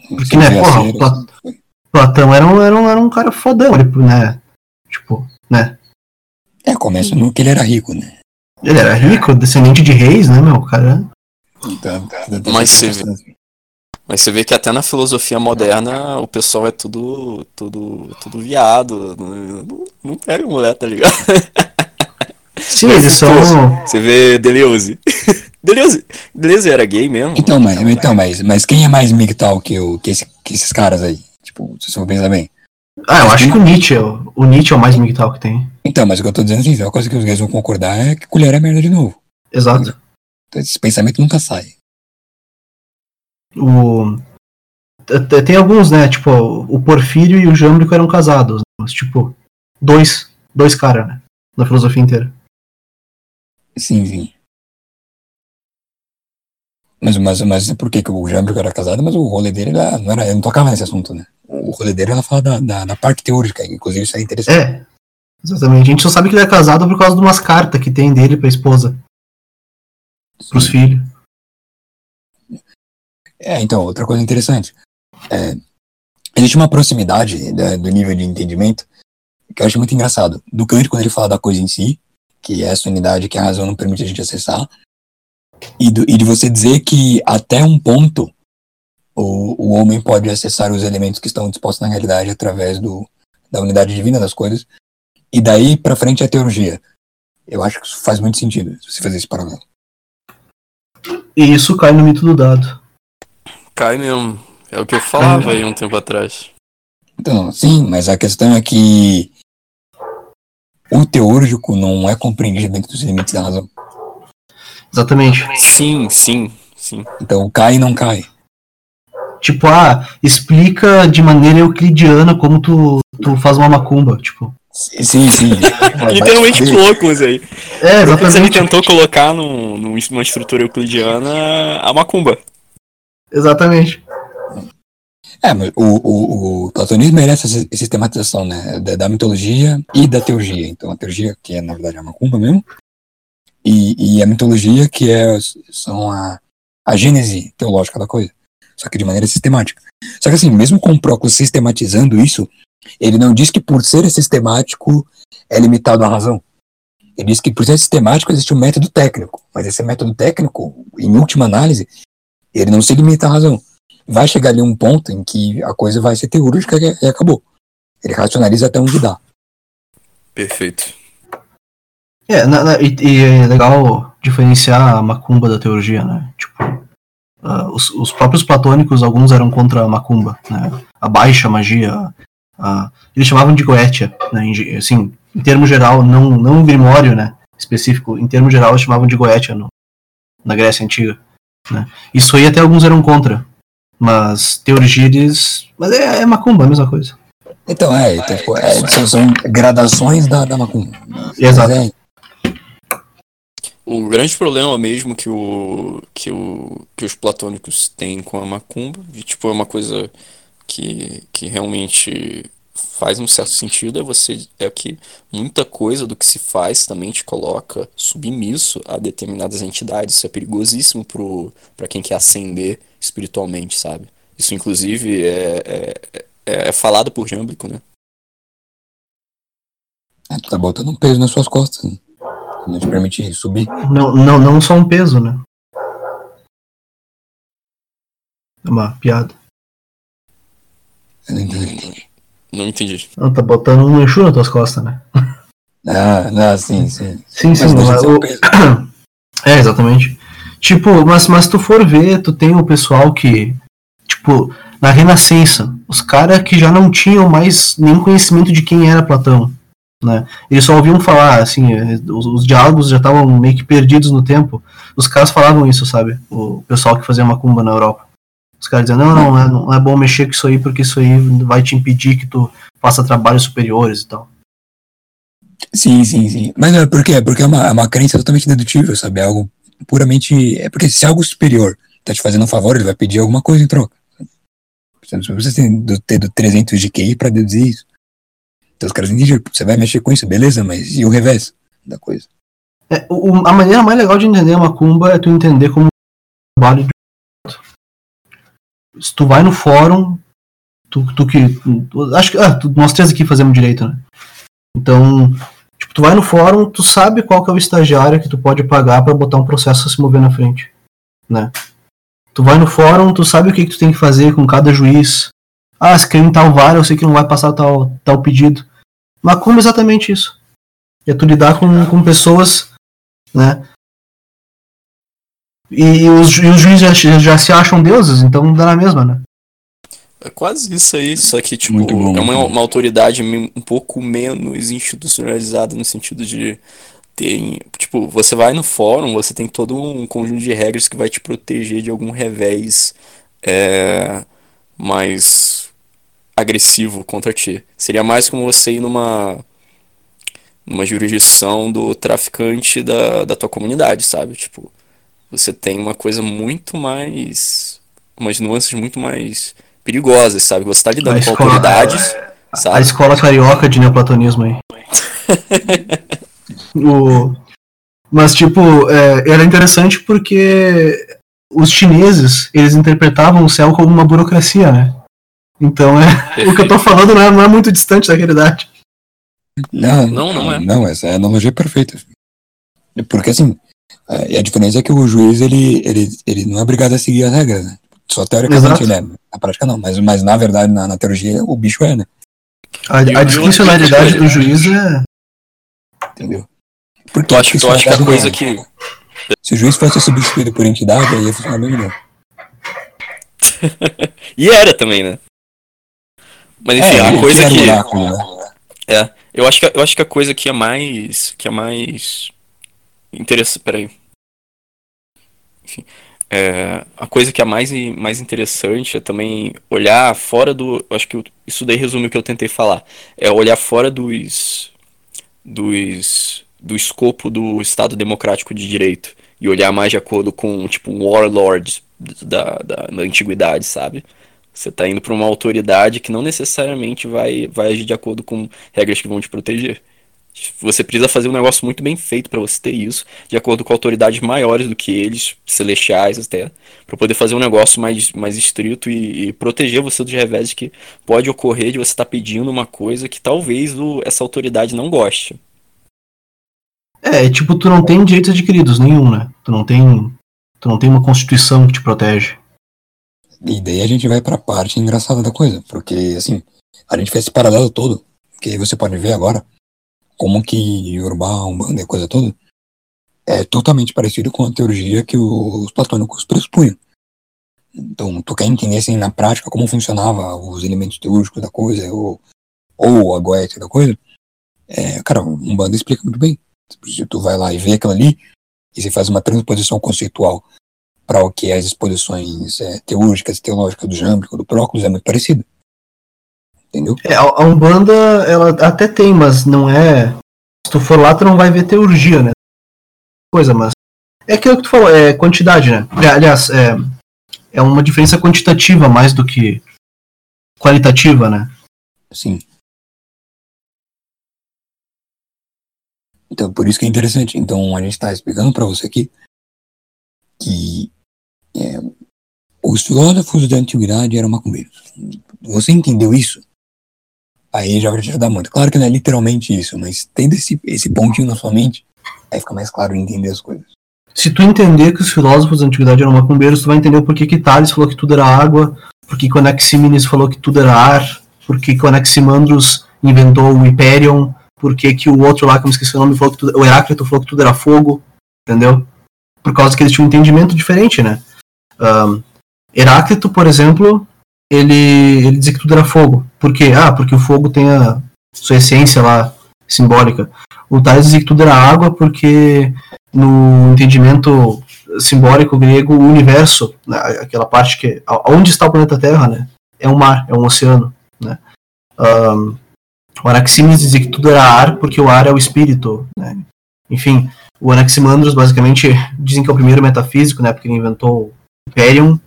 Porque, né, porra, o Pla- Platão era um, era um, era um cara fodão, ele, né? Tipo, né? É, começa no que ele era rico, né? Ele era rico, descendente de reis, né, meu? O Cara. Então, Mas você vê- Mas você vê que até na filosofia moderna o pessoal é tudo, tudo, tudo viado. Não, não pega mulher, tá ligado? Sim, eles são. Você vê Deleuze. Deleuze, Deleuze era gay mesmo? Então, mas, então mas, mas quem é mais MGTOW que, o, que, esse- que esses caras aí? Tipo, se você for pensar bem. Ah, eu acho que o Nietzsche, é o Nietzsche é o mais migtal que tem. Então, mas o que eu tô dizendo assim, a coisa que os gays vão concordar é que colher é merda de novo. Exato. Então, esse pensamento nunca sai. O... Tem alguns, né? Tipo, o Porfírio e o Jâmblico eram casados. né, Mas, tipo, dois, dois caras, né? Na filosofia inteira. Sim, sim. Mas, mas, mas por que, que o Jambrico era casado? Mas o rolê dele não era, ele não tocava nesse assunto, né? O rolê dele era falar da, da, da parte teórica, inclusive isso é interessante. É, exatamente. A gente só sabe que ele é casado por causa de umas cartas que tem dele pra esposa, pros filhos. É, então, outra coisa interessante. É, existe uma proximidade da- do nível de entendimento que eu acho muito engraçado. Do Kant, quando ele fala da coisa em si, que é essa unidade que a razão não permite a gente acessar, e, do- e de você dizer que até um ponto o, o homem pode acessar os elementos que estão dispostos na realidade através do, da unidade divina das coisas, e daí pra frente é a teologia. Eu acho que isso faz muito sentido, se você fazer esse paralelo. E isso cai no mito do dado. Cai mesmo. É o que eu falava aí um tempo atrás. Então, sim, mas a questão é que o teúrgico não é compreendido dentro dos limites da razão. Exatamente. Sim, sim, sim. Então, cai e não cai. Tipo, ah, explica de maneira euclidiana como tu, tu faz uma macumba. Tipo. Sim, sim. Literalmente loucos aí. É, Você exatamente. tentou colocar num- numa estrutura euclidiana a macumba. Exatamente. É, mas o, o, o platonismo é essa si- sistematização, né? Da, da mitologia e da teurgia. Então, a teurgia, que é, na verdade, a macumba mesmo, e, e a mitologia, que é, são a, a gênese teológica da coisa. Só que de maneira sistemática. Só que assim, mesmo com Proclus sistematizando isso, ele não diz que por ser sistemático é limitado à razão. Ele diz que por ser sistemático existe um método técnico. Mas esse método técnico, em última análise, ele não se limita à razão vai chegar ali um ponto em que a coisa vai ser teúrgica e acabou. Ele racionaliza até onde dá. Perfeito. É, na- na- e, e é legal diferenciar a macumba da teologia, né? Tipo, ah, os, os próprios platônicos, alguns eram contra a macumba, né? A baixa magia, a- eles chamavam de goetia, né? Em, assim, em termo geral, não, não um grimório, né? Específico, em termo geral, eles chamavam de goetia no, na Grécia Antiga, né? Isso aí até alguns eram contra, mas teologia eles... Mas é, é macumba, a mesma coisa. Então, é, então, tipo, é, são, são gradações da, da macumba. Exato. É, O grande problema mesmo que, o, que, o, que os platônicos têm com a macumba, de, tipo, é uma coisa que, que realmente faz um certo sentido, é você é que muita coisa do que se faz também te coloca submisso a determinadas entidades. Isso é perigosíssimo para quem quer ascender espiritualmente, sabe? Isso, inclusive, é, é, é, é falado por Jâmblico, né? é, tu tá botando um peso nas suas costas. Né? Não te permite subir. Não, não, não só um peso, né? É uma piada. Eu não entendi. Não entendi. Não, tá botando um Exu nas tuas costas, né? Ah, não, sim, sim. Sim, sim. Mas mas um o-. É, exatamente. Tipo, mas, mas tu for ver, tu tem o pessoal que, tipo, na Renascença, os caras que já não tinham mais nem conhecimento de quem era Platão, né? Eles só ouviam falar, assim, eh, os, os diálogos já estavam meio que perdidos no tempo. Os caras falavam isso, sabe? O pessoal que fazia macumba na Europa. Os caras dizendo, não, não, é, não é bom mexer com isso aí porque isso aí vai te impedir que tu faça trabalhos superiores e tal. Sim, sim, sim. Mas não é por quê? Porque é uma, é uma crença totalmente dedutível, sabe? É algo puramente. É porque se algo superior tá te fazendo um favor, ele vai pedir alguma coisa em troca. Você não precisa ter, do 300 de QI pra deduzir isso. Então os caras entendem, você vai mexer com isso, beleza, mas e o revés da coisa? É, o, a maneira mais legal de entender uma cumba é tu entender como trabalho de se tu vai no fórum, tu, tu que. Tu, acho que. Ah, tu, nós três aqui fazemos direito, né? Então, tu vai no fórum, tu sabe qual que é o estagiário que tu pode pagar para botar um processo a se mover na frente, né? Tu vai no fórum, tu sabe o que, que tu tem que fazer com cada juiz. Ah, se crime tal vara, eu sei que não vai passar tal, tal pedido. Mas como exatamente isso? É tu lidar com, com pessoas, né? E os, e os juízes já, já, se acham deuses, então dá na mesma, né? É quase isso aí, só que, tipo, bom, é uma, uma autoridade um pouco menos institucionalizada no sentido de ter. Tipo, você vai no fórum, você tem todo um conjunto de regras que vai te proteger de algum revés é, mais agressivo contra ti. Seria mais como você ir numa numa jurisdição do traficante da, da tua comunidade, sabe? Tipo, você tem uma coisa muito mais. umas nuances muito mais perigosas, sabe? Você está lidando com autoridades. A, sabe? a escola carioca de neoplatonismo aí. o, mas, tipo, é, era interessante porque os chineses, eles interpretavam o céu como uma burocracia, né? Então, é, o que eu tô falando não é, não é muito distante da realidade. Não, não, não é. Não, essa é a analogia perfeita. Porque, assim, é, e a diferença é que o juiz, ele, ele, ele não é obrigado a seguir as regras, né? Só teoricamente ele é. Na prática não, mas, mas na verdade, na, na teologia, o bicho é, né? A, a discricionalidade do juiz é. Entendeu? Porque eu acho, eu acho que a coisa que. Se o juiz fosse substituído por entidade, aí ia funcionar bem melhor. e era também, né? Mas enfim, é, a coisa que. Né? É, eu acho que, eu acho que a coisa que é mais. que é mais Interessante. Peraí. Enfim. É, a coisa que é mais, mais interessante é também olhar fora do. Acho que isso daí resume o que eu tentei falar. É olhar fora dos. dos do escopo do Estado Democrático de Direito. E olhar mais de acordo com, tipo, um warlord da, da, da antiguidade, sabe? Você está indo para uma autoridade que não necessariamente vai, vai agir de acordo com regras que vão te proteger. Você precisa fazer um negócio muito bem feito para você ter isso, de acordo com autoridades maiores do que eles, celestiais até, para poder fazer um negócio mais, mais estrito e, e, proteger você dos revés que pode ocorrer de você estar tá pedindo uma coisa que talvez o, essa autoridade não goste. É, tipo, tu não tem direitos adquiridos nenhum, né? Tu não tem, tu não tem uma constituição que te protege. E daí a gente vai para a parte engraçada da coisa, porque assim, a gente fez esse paralelo todo, que você pode ver agora como que Yorubá, Umbanda e coisa toda, é totalmente parecido com a teologia que os platônicos pressupunham. Então, tu quer entender assim, na prática como funcionava os elementos teúrgicos da coisa, ou, ou a goética da coisa, é, cara, Umbanda explica muito bem. Se tu vai lá e vê aquilo ali, e você faz uma transposição conceitual para o que é as exposições é, teúrgicas e teológicas do Jâmblico, do Próculos, é muito parecido entendeu? É, a Umbanda, ela até tem, mas não é. Se tu for lá, tu não vai ver teurgia, né? Coisa, mas. É aquilo que tu falou, é quantidade, né? Aliás, é, é uma diferença quantitativa mais do que qualitativa, né? Sim. Então, por isso que é interessante. Então, a gente está explicando para você aqui que é, os filósofos da antiguidade eram macumbeiros. Você entendeu isso? Aí já vai te ajudar muito. Claro que não é literalmente isso, mas tendo esse, esse pontinho na sua mente, aí fica mais claro entender as coisas. Se tu entender que os filósofos da antiguidade eram macumbeiros, tu vai entender por que, Tales falou que tudo era água, por que, falou que tudo era ar, por que, Anaximandros inventou o Hyperion, por que, que o outro lá, que eu me esqueci o nome, falou que tudo, o Heráclito falou que tudo era fogo, entendeu? Por causa que eles tinham um entendimento diferente, né? Um, Heráclito, por exemplo, ele, ele dizia que tudo era fogo. Por quê? Ah, porque o fogo tem a sua essência lá simbólica. O Thales dizia que tudo era água porque no entendimento simbólico grego, o universo, né, aquela parte que onde está o planeta Terra, né? É um mar, é um oceano, né? Um, o Anaximenes dizia que tudo era ar porque o ar é o espírito, né? Enfim, o Anaximandros basicamente dizem que é o primeiro metafísico, né? Porque ele inventou o Hyperion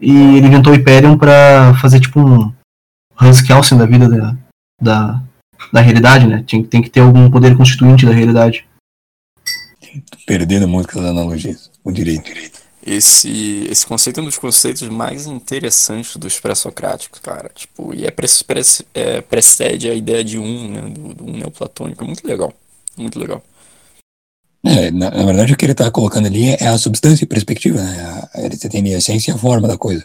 e ele inventou o Hyperion para fazer tipo um Hans Kelsen da vida da, da, da realidade, né? Tem, tem que ter algum poder constituinte da realidade. Perdendo muito as analogias, o direito. Esse, esse conceito é um dos conceitos mais interessantes dos pré-socráticos, cara. Tipo, e é, pre, pre, é, precede a ideia de um, né? Do, do um neoplatônico. É muito legal. Muito legal. É, na, na, verdade, o que ele está colocando ali é a substância e perspectiva, né? Ele tem a essência e a forma da coisa.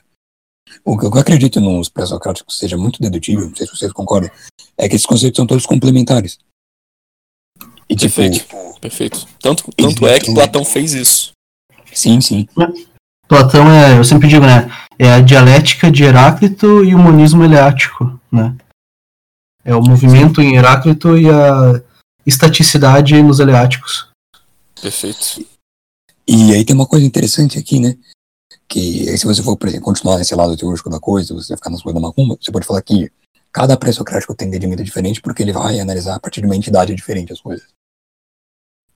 O que eu acredito nos pré-socráticos seja muito dedutível, não sei se vocês concordam, é que esses conceitos são todos complementares. E, tipo, perfeito, perfeito. Tanto, tanto é que Platão fez isso. Sim, sim. Platão é, eu sempre digo, né? É a dialética de Heráclito e o monismo eleático, né? É o movimento em Heráclito e a estaticidade nos eleáticos. Perfeito. E aí tem uma coisa interessante aqui, né? Que se você for continuar nesse lado teórico da coisa, você vai ficar nas coisas da macumba, você pode falar que cada pré-socrático tem entendimento diferente porque ele vai analisar a partir de uma entidade diferente as coisas.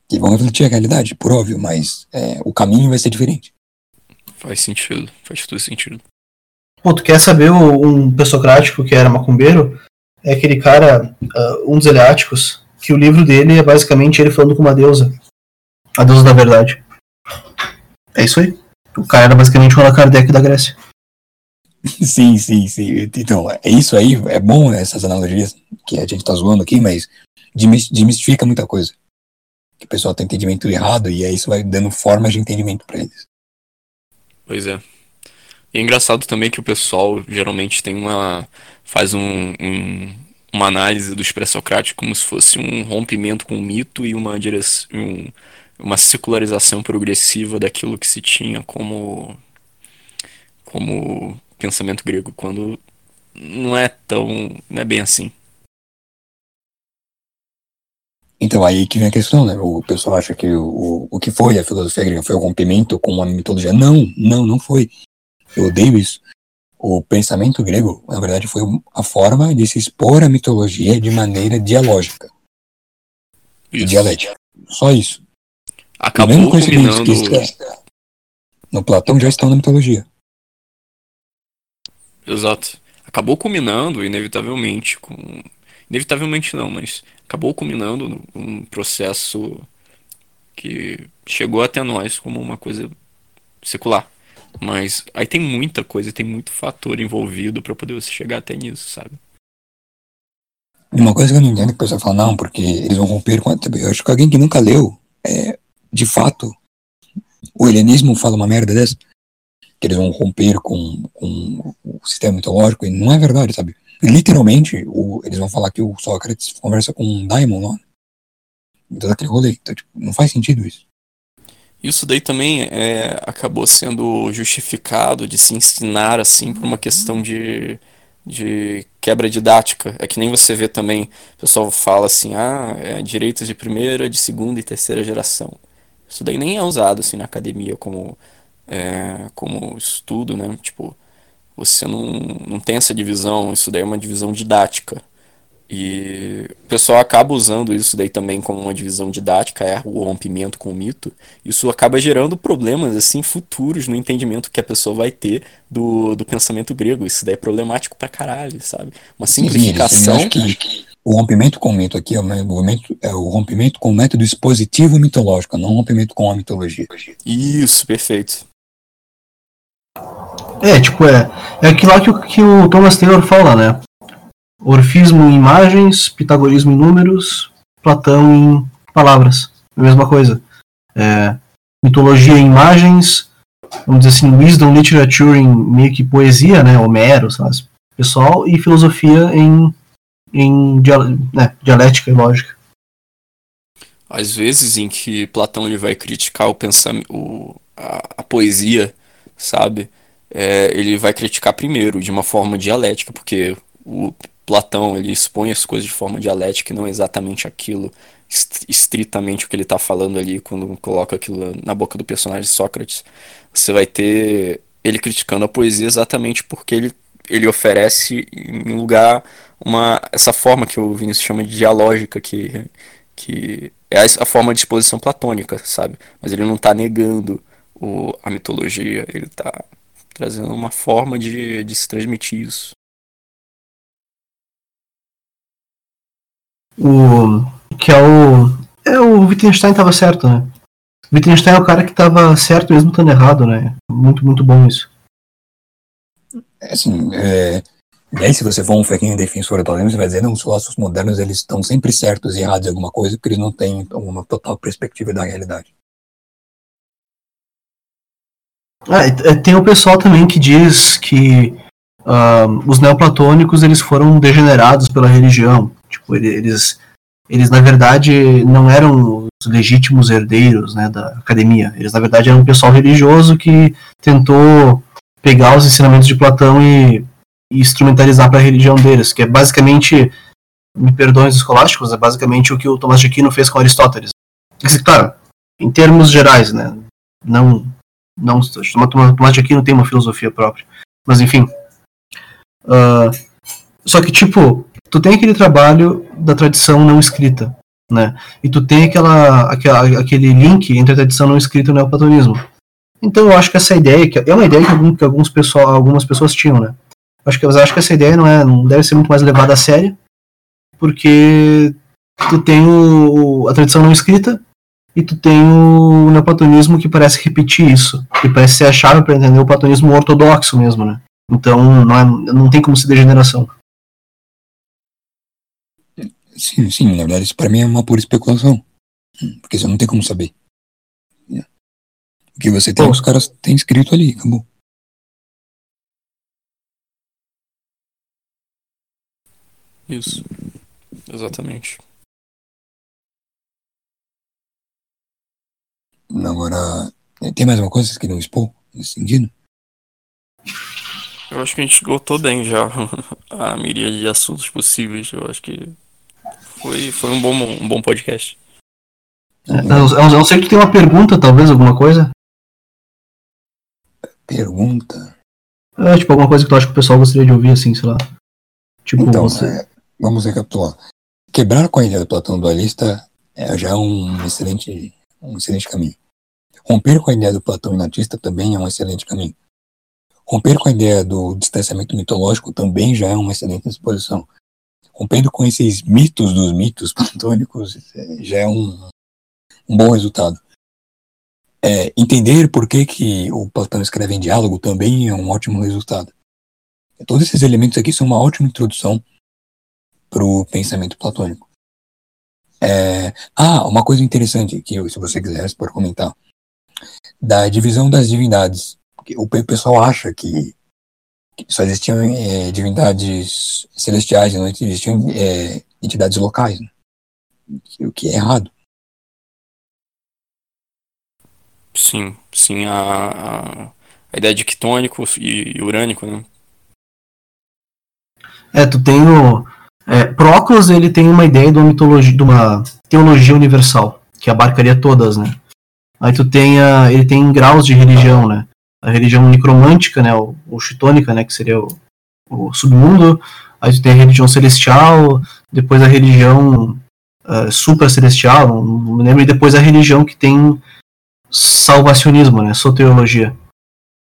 Que vão refletir a realidade, por óbvio, mas é, o caminho vai ser diferente. Faz sentido, faz todo sentido. Pô, tu quer saber um pré-socrático que era macumbeiro? É aquele cara, uh, um dos eleáticos, que o livro dele é basicamente ele falando com uma deusa. A deusa da verdade. É isso aí. O cara era basicamente o Allan Kardec da Grécia. Sim, sim, sim. Então, é isso aí, é bom né, essas analogias que a gente tá zoando aqui, mas demistifica muita coisa. Que o pessoal tem entendimento errado e aí isso vai dando formas de entendimento para eles. Pois é. E é engraçado também que o pessoal geralmente tem uma. faz um, um uma análise do pré-socráticos como se fosse um rompimento com o mito e uma direção. Um, uma secularização progressiva daquilo que se tinha como como pensamento grego, quando não é tão, não é bem assim. Então aí que vem a questão, né? O pessoal acha que o, o que foi a filosofia grega foi o rompimento com a mitologia. Não, não, não foi. Eu odeio isso. O pensamento grego, na verdade, foi a forma de se expor a mitologia de maneira dialógica. Isso. Dialética. Só isso. Acabou combinando... no Platão já estão na mitologia. Exato. Acabou culminando, inevitavelmente, com. Inevitavelmente não, mas acabou culminando num processo que chegou até nós como uma coisa secular. Mas aí tem muita coisa, tem muito fator envolvido para poder você chegar até nisso, sabe? Uma coisa que eu não entendo que o pessoal fala, não, porque eles vão romper com a Eu acho que alguém que nunca leu, é, de fato, o helenismo fala uma merda dessa que eles vão romper com, com o sistema mitológico, e não é verdade, sabe? Literalmente, o, eles vão falar que o Sócrates conversa com um Daimon lá. Então, aquele rolê. Então, tipo, não faz sentido isso. Isso daí também é, acabou sendo justificado de se ensinar assim por uma questão de, de quebra didática. É que nem você vê também, o pessoal fala assim, ah, é direitos de primeira, de segunda e terceira geração. Isso daí nem é usado assim na academia como é, como estudo, né? Tipo, você não, não tem essa divisão, isso daí é uma divisão didática. E o pessoal acaba usando isso daí também como uma divisão didática, é o rompimento com o mito. Isso acaba gerando problemas assim futuros no entendimento que a pessoa vai ter do, do pensamento grego. Isso daí é problemático pra caralho, sabe? Uma simplificação. Sim, o rompimento com o mito aqui é o, movimento, é o rompimento com o método expositivo mitológico, não o rompimento com a mitologia. Isso, perfeito. É, tipo, é, é aquilo lá que, que o Thomas Taylor fala, né? Orfismo em imagens, pitagorismo em números, Platão em palavras. É a mesma coisa. É, mitologia em imagens, vamos dizer assim, wisdom literature em meio que poesia, né? Homero, sabe? Pessoal, e filosofia em, em né, dialética e lógica. Às vezes em que Platão ele vai criticar o pensamento, a, a poesia, sabe? é, ele vai criticar primeiro de uma forma dialética, porque o Platão ele expõe as coisas de forma dialética e não exatamente aquilo estritamente o que ele está falando ali quando coloca aquilo na boca do personagem Sócrates. Você vai ter ele criticando a poesia exatamente porque ele, ele oferece em lugar uma essa forma que o Vinícius chama de dialógica que que é a forma de exposição platônica, sabe? Mas ele não está negando o, a mitologia, ele está trazendo uma forma de, de se transmitir isso. O que é o é o Wittgenstein estava certo, né? Wittgenstein é o cara que estava certo mesmo estando errado, né? Muito muito bom isso. É assim, é, e aí, se você for um ferrinho defensor do você vai dizer, não, os filósofos modernos eles estão sempre certos e errados em alguma coisa, porque eles não têm uma total perspectiva da realidade. Ah, tem o pessoal também que diz que uh, os neoplatônicos eles foram degenerados pela religião. Tipo, eles, eles na verdade não eram os legítimos herdeiros né, da academia. Eles na verdade eram um pessoal religioso que tentou pegar os ensinamentos de Platão e e instrumentalizar para a religião deles, que é basicamente, me perdoem os escolásticos, é basicamente o que o Tomás de Aquino fez com Aristóteles. Claro, em termos gerais, né? Não, não Tomás de Aquino tem uma filosofia própria, mas enfim. Uh, só que tipo, tu tem aquele trabalho da tradição não escrita, né? E tu tem aquela, aquela aquele link entre a tradição não escrita e o neoplatonismo. Então eu acho que essa ideia, que é uma ideia que, algum, que alguns pessoal, algumas pessoas tinham, né? Acho que, eu acho que essa ideia não, é, não deve ser muito mais levada a sério, porque tu tem o, a tradição não escrita e tu tem o neoplatonismo que parece repetir isso, que parece ser a chave para entender o platonismo ortodoxo mesmo, né? Então não, é, não tem como ser degeneração. Sim, sim, na verdade isso para mim é uma pura especulação, porque você não tem como saber. O que você tem, Pô. os caras têm escrito ali, acabou. Isso. Exatamente. Agora, tem mais uma coisa que vocês queriam expor nesse sentido? Eu acho que a gente esgotou bem já a miríade de assuntos possíveis. Eu acho que foi, foi um, bom, um bom podcast. É, eu, não sei que tu tem uma pergunta, talvez, alguma coisa? Pergunta? É, tipo, alguma coisa que tu acha que o pessoal gostaria de ouvir, assim, sei lá. Tipo, então, você... é, vamos recapitular. Quebrar com a ideia do Platão dualista é já um excelente, um excelente caminho. Romper com a ideia do Platão inatista também é um excelente caminho. Romper com a ideia do distanciamento mitológico também já é uma excelente disposição. Rompendo com esses mitos dos mitos platônicos é, já é um, um bom resultado. É, entender por que, que o Platão escreve em diálogo também é um ótimo resultado. Todos esses elementos aqui são uma ótima introdução para o pensamento platônico. É, ah, uma coisa interessante que, se você quiser, você pode comentar. Da divisão das divindades. O pessoal acha que, só existiam é, divindades celestiais, não existiam é, entidades locais. Né? O que é errado. Sim, sim. A, a, a ideia de quitônico e, e urânico, né? É, tu tem o é, Proclus ele tem uma ideia de uma mitologia, de uma teologia universal, que abarcaria todas, né? Aí tu tem a, ele tem graus de religião, né? A religião necromântica, né? O, o chitônica, né? Que seria o, o submundo. Aí tu tem a religião celestial, depois a religião uh, supra-celestial, não me lembro, e depois a religião que tem salvacionismo, né? Soteriologia.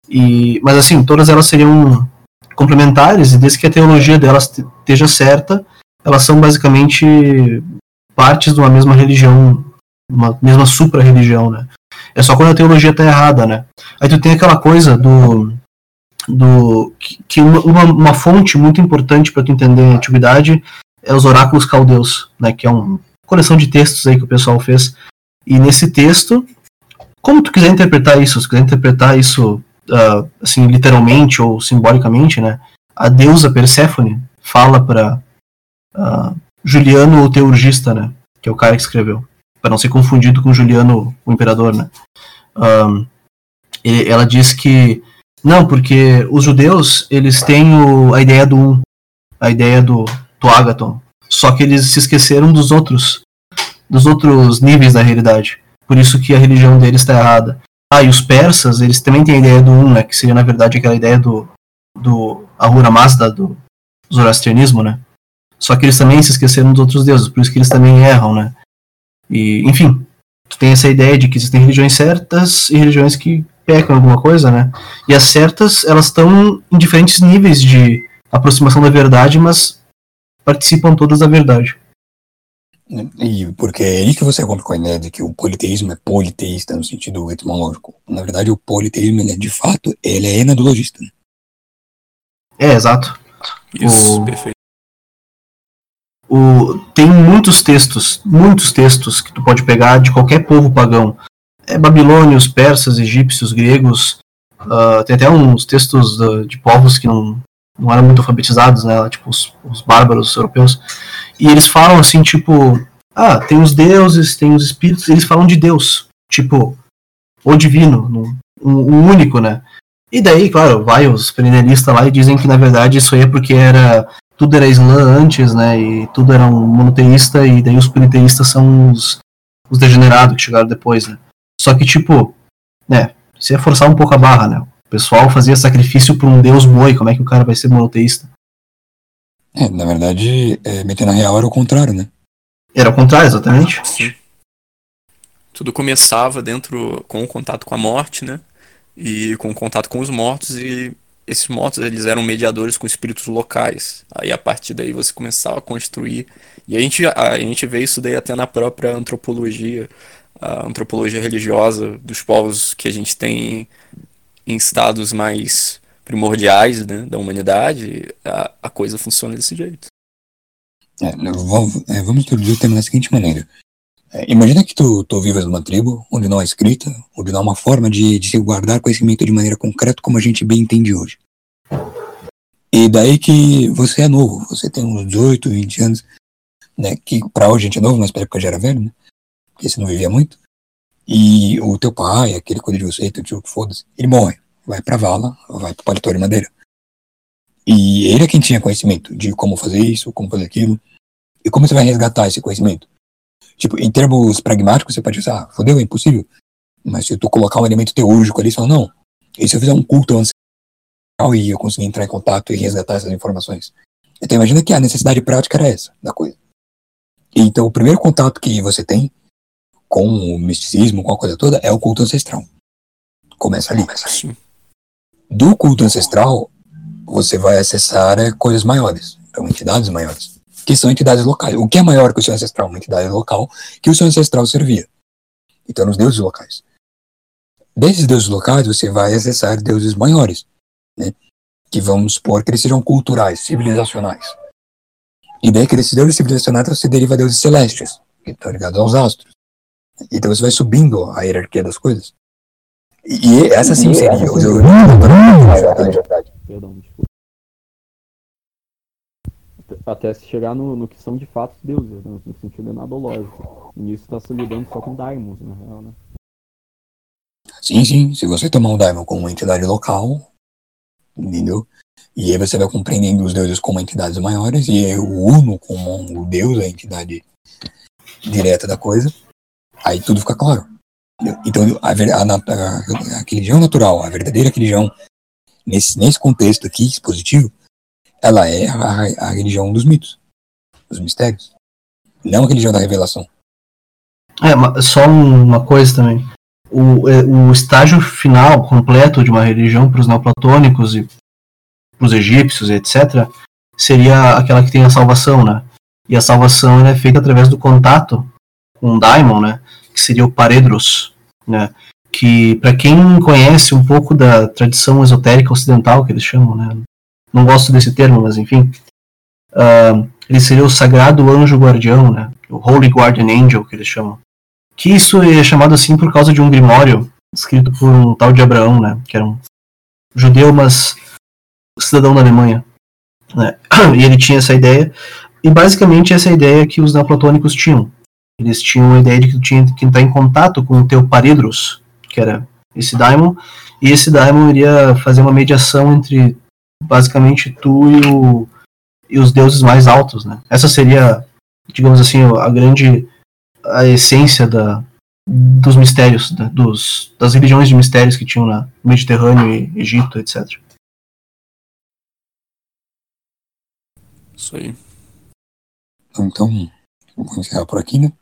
E, mas assim, todas elas seriam complementares, e desde que a teologia delas esteja certa, elas são basicamente partes de uma mesma religião, uma mesma supra-religião, né? É só quando a teologia está errada, né? Aí tu tem aquela coisa do. do que uma, uma fonte muito importante para tu entender a antiguidade é os oráculos caldeus, né? Que é uma coleção de textos aí que o pessoal fez. E nesse texto, como tu quiser interpretar isso, se quiser interpretar isso uh, assim, literalmente ou simbolicamente, né, a deusa Perséfone fala para uh, ah, Juliano o Teurgista, né, que é o cara que escreveu, para não ser confundido com Juliano o Imperador, né. Um, ele, ela diz que não, porque os judeus eles têm o, a ideia do um, a ideia do, do ágaton, só que eles se esqueceram dos outros dos outros níveis da realidade. Por isso que a religião deles está errada. Ah, e os persas, eles também têm a ideia do um, né? Que seria, na verdade, aquela ideia do, do Ahura Mazda, do zoroastrianismo, né? Só que eles também se esqueceram dos outros deuses, por isso que eles também erram, né? E, enfim, tu tem essa ideia de que existem religiões certas e religiões que pecam alguma coisa, né? E as certas, elas estão em diferentes níveis de aproximação da verdade, mas participam todas da verdade. E porque é aí que você compra com a ideia de que o politeísmo é politeísta no sentido etimológico. Na verdade, o politeísmo, ele é, de fato, ele é enadologista. Né? É, exato. Isso, O- perfeito. O, tem muitos textos, muitos textos que tu pode pegar de qualquer povo pagão. É, babilônios, persas, egípcios, gregos. ah, tem até uns textos de povos que não, não eram muito alfabetizados, né? Tipo os, os bárbaros europeus. E eles falam assim, tipo, ah, tem os deuses, tem os espíritos, eles falam de Deus, tipo, o divino, no- um, um único, né? E daí, claro, vai os perennialistas lá e dizem que na verdade isso aí é porque era tudo era Islã antes, né? E tudo era um monoteísta, e daí os politeístas são os, os degenerados que chegaram depois, né? Só que, tipo, né? Isso ia forçar um pouco a barra, né? O pessoal fazia sacrifício por um deus boi, como é que o cara vai ser monoteísta? É, na verdade, é, meter na real era o contrário, né? Era o contrário, exatamente. Sim. Tudo começava dentro com o contato com a morte, né? E com o contato com os mortos e esses mortos eles eram mediadores com espíritos locais. Aí a partir daí você começava a construir. E a gente a, gente vê isso daí até na própria antropologia, a antropologia religiosa dos povos que a gente tem em estados mais primordiais, né, da humanidade, a, a coisa funciona desse jeito. É, vamos, é, vamos tema da seguinte maneira. É, imagina que tu, tu vivas numa tribo onde não há escrita, onde não há uma forma de, de se guardar conhecimento de maneira concreta como a gente bem entende hoje. E daí que você é novo, você tem uns 18, 20 anos, né, que pra hoje a gente é novo, mas pra época já era velho, né, porque você não vivia muito. E o teu pai, aquele que cuida de você, teu tio foda-se, ele morre, vai pra vala, vai pro paletó de madeira. E ele é quem tinha conhecimento de como fazer isso, como fazer aquilo. E como você vai resgatar esse conhecimento? Tipo, em termos pragmáticos, você pode dizer, ah, fodeu, é impossível. Mas se tu colocar um elemento teúrgico ali, fala, não. E se eu fizer um culto ancestral e eu conseguir entrar em contato e resgatar essas informações? Então imagina que a necessidade prática era essa, da coisa. Então o primeiro contato que você tem com o misticismo, com a coisa toda, é o culto ancestral. Começa ali. Sim. Do culto ancestral, você vai acessar é, coisas maiores, então entidades maiores, que são entidades locais. O que é maior que o seu ancestral? Uma entidade local que o seu ancestral servia. Então, os deuses locais. Desses deuses locais, você vai acessar deuses maiores, né? que vamos supor que eles sejam culturais, civilizacionais. E daí que desses deuses civilizacionais você deriva deuses celestes, que estão ligados aos astros. Então você vai subindo a hierarquia das coisas. E, e essa sim seria desenvolvimento Perdão, desculpa. Até- se chegar no, no que são de fato os deuses, né? no sentido enadológico. E nisso está se lidando só com daimons, na real, né? Sim, sim. Se você tomar um Daimon como uma entidade local, entendeu? E aí você vai compreendendo os deuses como entidades maiores, e aí o Uno como o deus, a entidade direta da coisa, aí tudo fica claro. Então, a, a, a, a religião natural, a verdadeira religião, nesse, nesse contexto aqui, expositivo, ela é a, a religião dos mitos, dos mistérios. Não a religião da revelação. É, só um- uma coisa também. O, é, o estágio final, completo de uma religião para os neoplatônicos e para os egípcios, etc., seria aquela que tem a salvação, né? E a salvação é feita através do contato com o daimon, né? Que seria o paredros, né? Que, para quem conhece um pouco da tradição esotérica ocidental, que eles chamam, né? Não gosto desse termo, mas enfim. ah, ele seria o sagrado anjo guardião, né? O Holy Guardian Angel, que eles chamam. Que isso é chamado assim por causa de um grimório escrito por um tal de Abraão, né? Que era um judeu, mas cidadão da Alemanha. Né? E ele tinha essa ideia, e basicamente essa ideia que os neoplatônicos tinham. Eles tinham a ideia de que tu tinha que entrar em contato com o teu paredros, que era esse daimon, e esse daimon iria fazer uma mediação entre basicamente tu e, o, e os deuses mais altos, né? Essa seria, digamos assim, a grande a essência da, dos mistérios, da, dos, das religiões de mistérios que tinham na Mediterrâneo e Egito, etc. Isso aí. Então, vamos encerrar por aqui, né?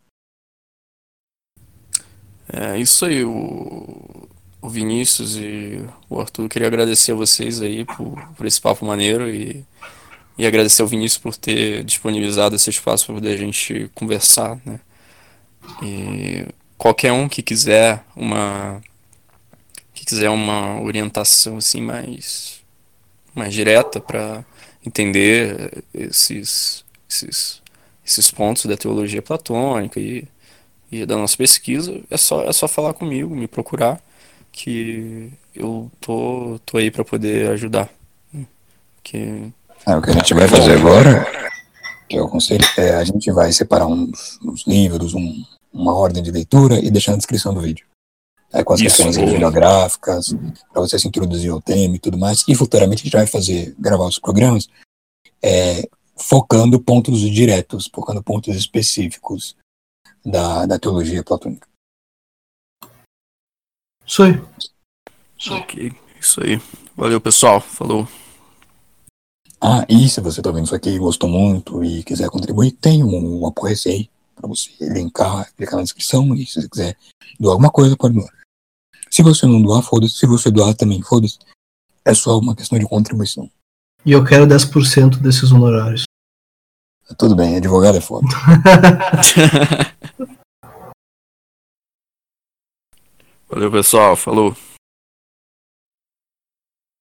É isso aí, o, o Vinícius e o Arthur. Queria agradecer a vocês aí por, por esse papo maneiro e, e agradecer ao Vinícius por ter disponibilizado esse espaço para poder a gente conversar, né? E qualquer um que quiser uma que quiser uma orientação assim mais mais direta para entender esses, esses esses pontos da teologia platônica e, e da nossa pesquisa, é só é só falar comigo, me procurar que eu tô tô aí para poder ajudar. Que Ah, o que a gente vai fazer agora, que eu aconselho, é a gente vai separar uns, uns livros, um, uma ordem de leitura e deixar na descrição do vídeo. É, com as Isso, questões bibliográficas, para você se introduzir ao tema e tudo mais. E futuramente a gente vai fazer, gravar os programas é, focando pontos diretos, focando pontos específicos da, da teologia platônica. Isso aí. ok, isso aí. Valeu, pessoal. Falou. Ah, e se você está vendo isso aqui e gostou muito e quiser contribuir, tem um, um aí para você linkar, clicar na descrição e se você quiser doar alguma coisa, pode doar. Se você não doar, foda-se. Se você doar também, foda-se. É só uma questão de contribuição. E eu quero 10% desses honorários. Tudo bem, advogado é foda. Valeu, pessoal. Falou.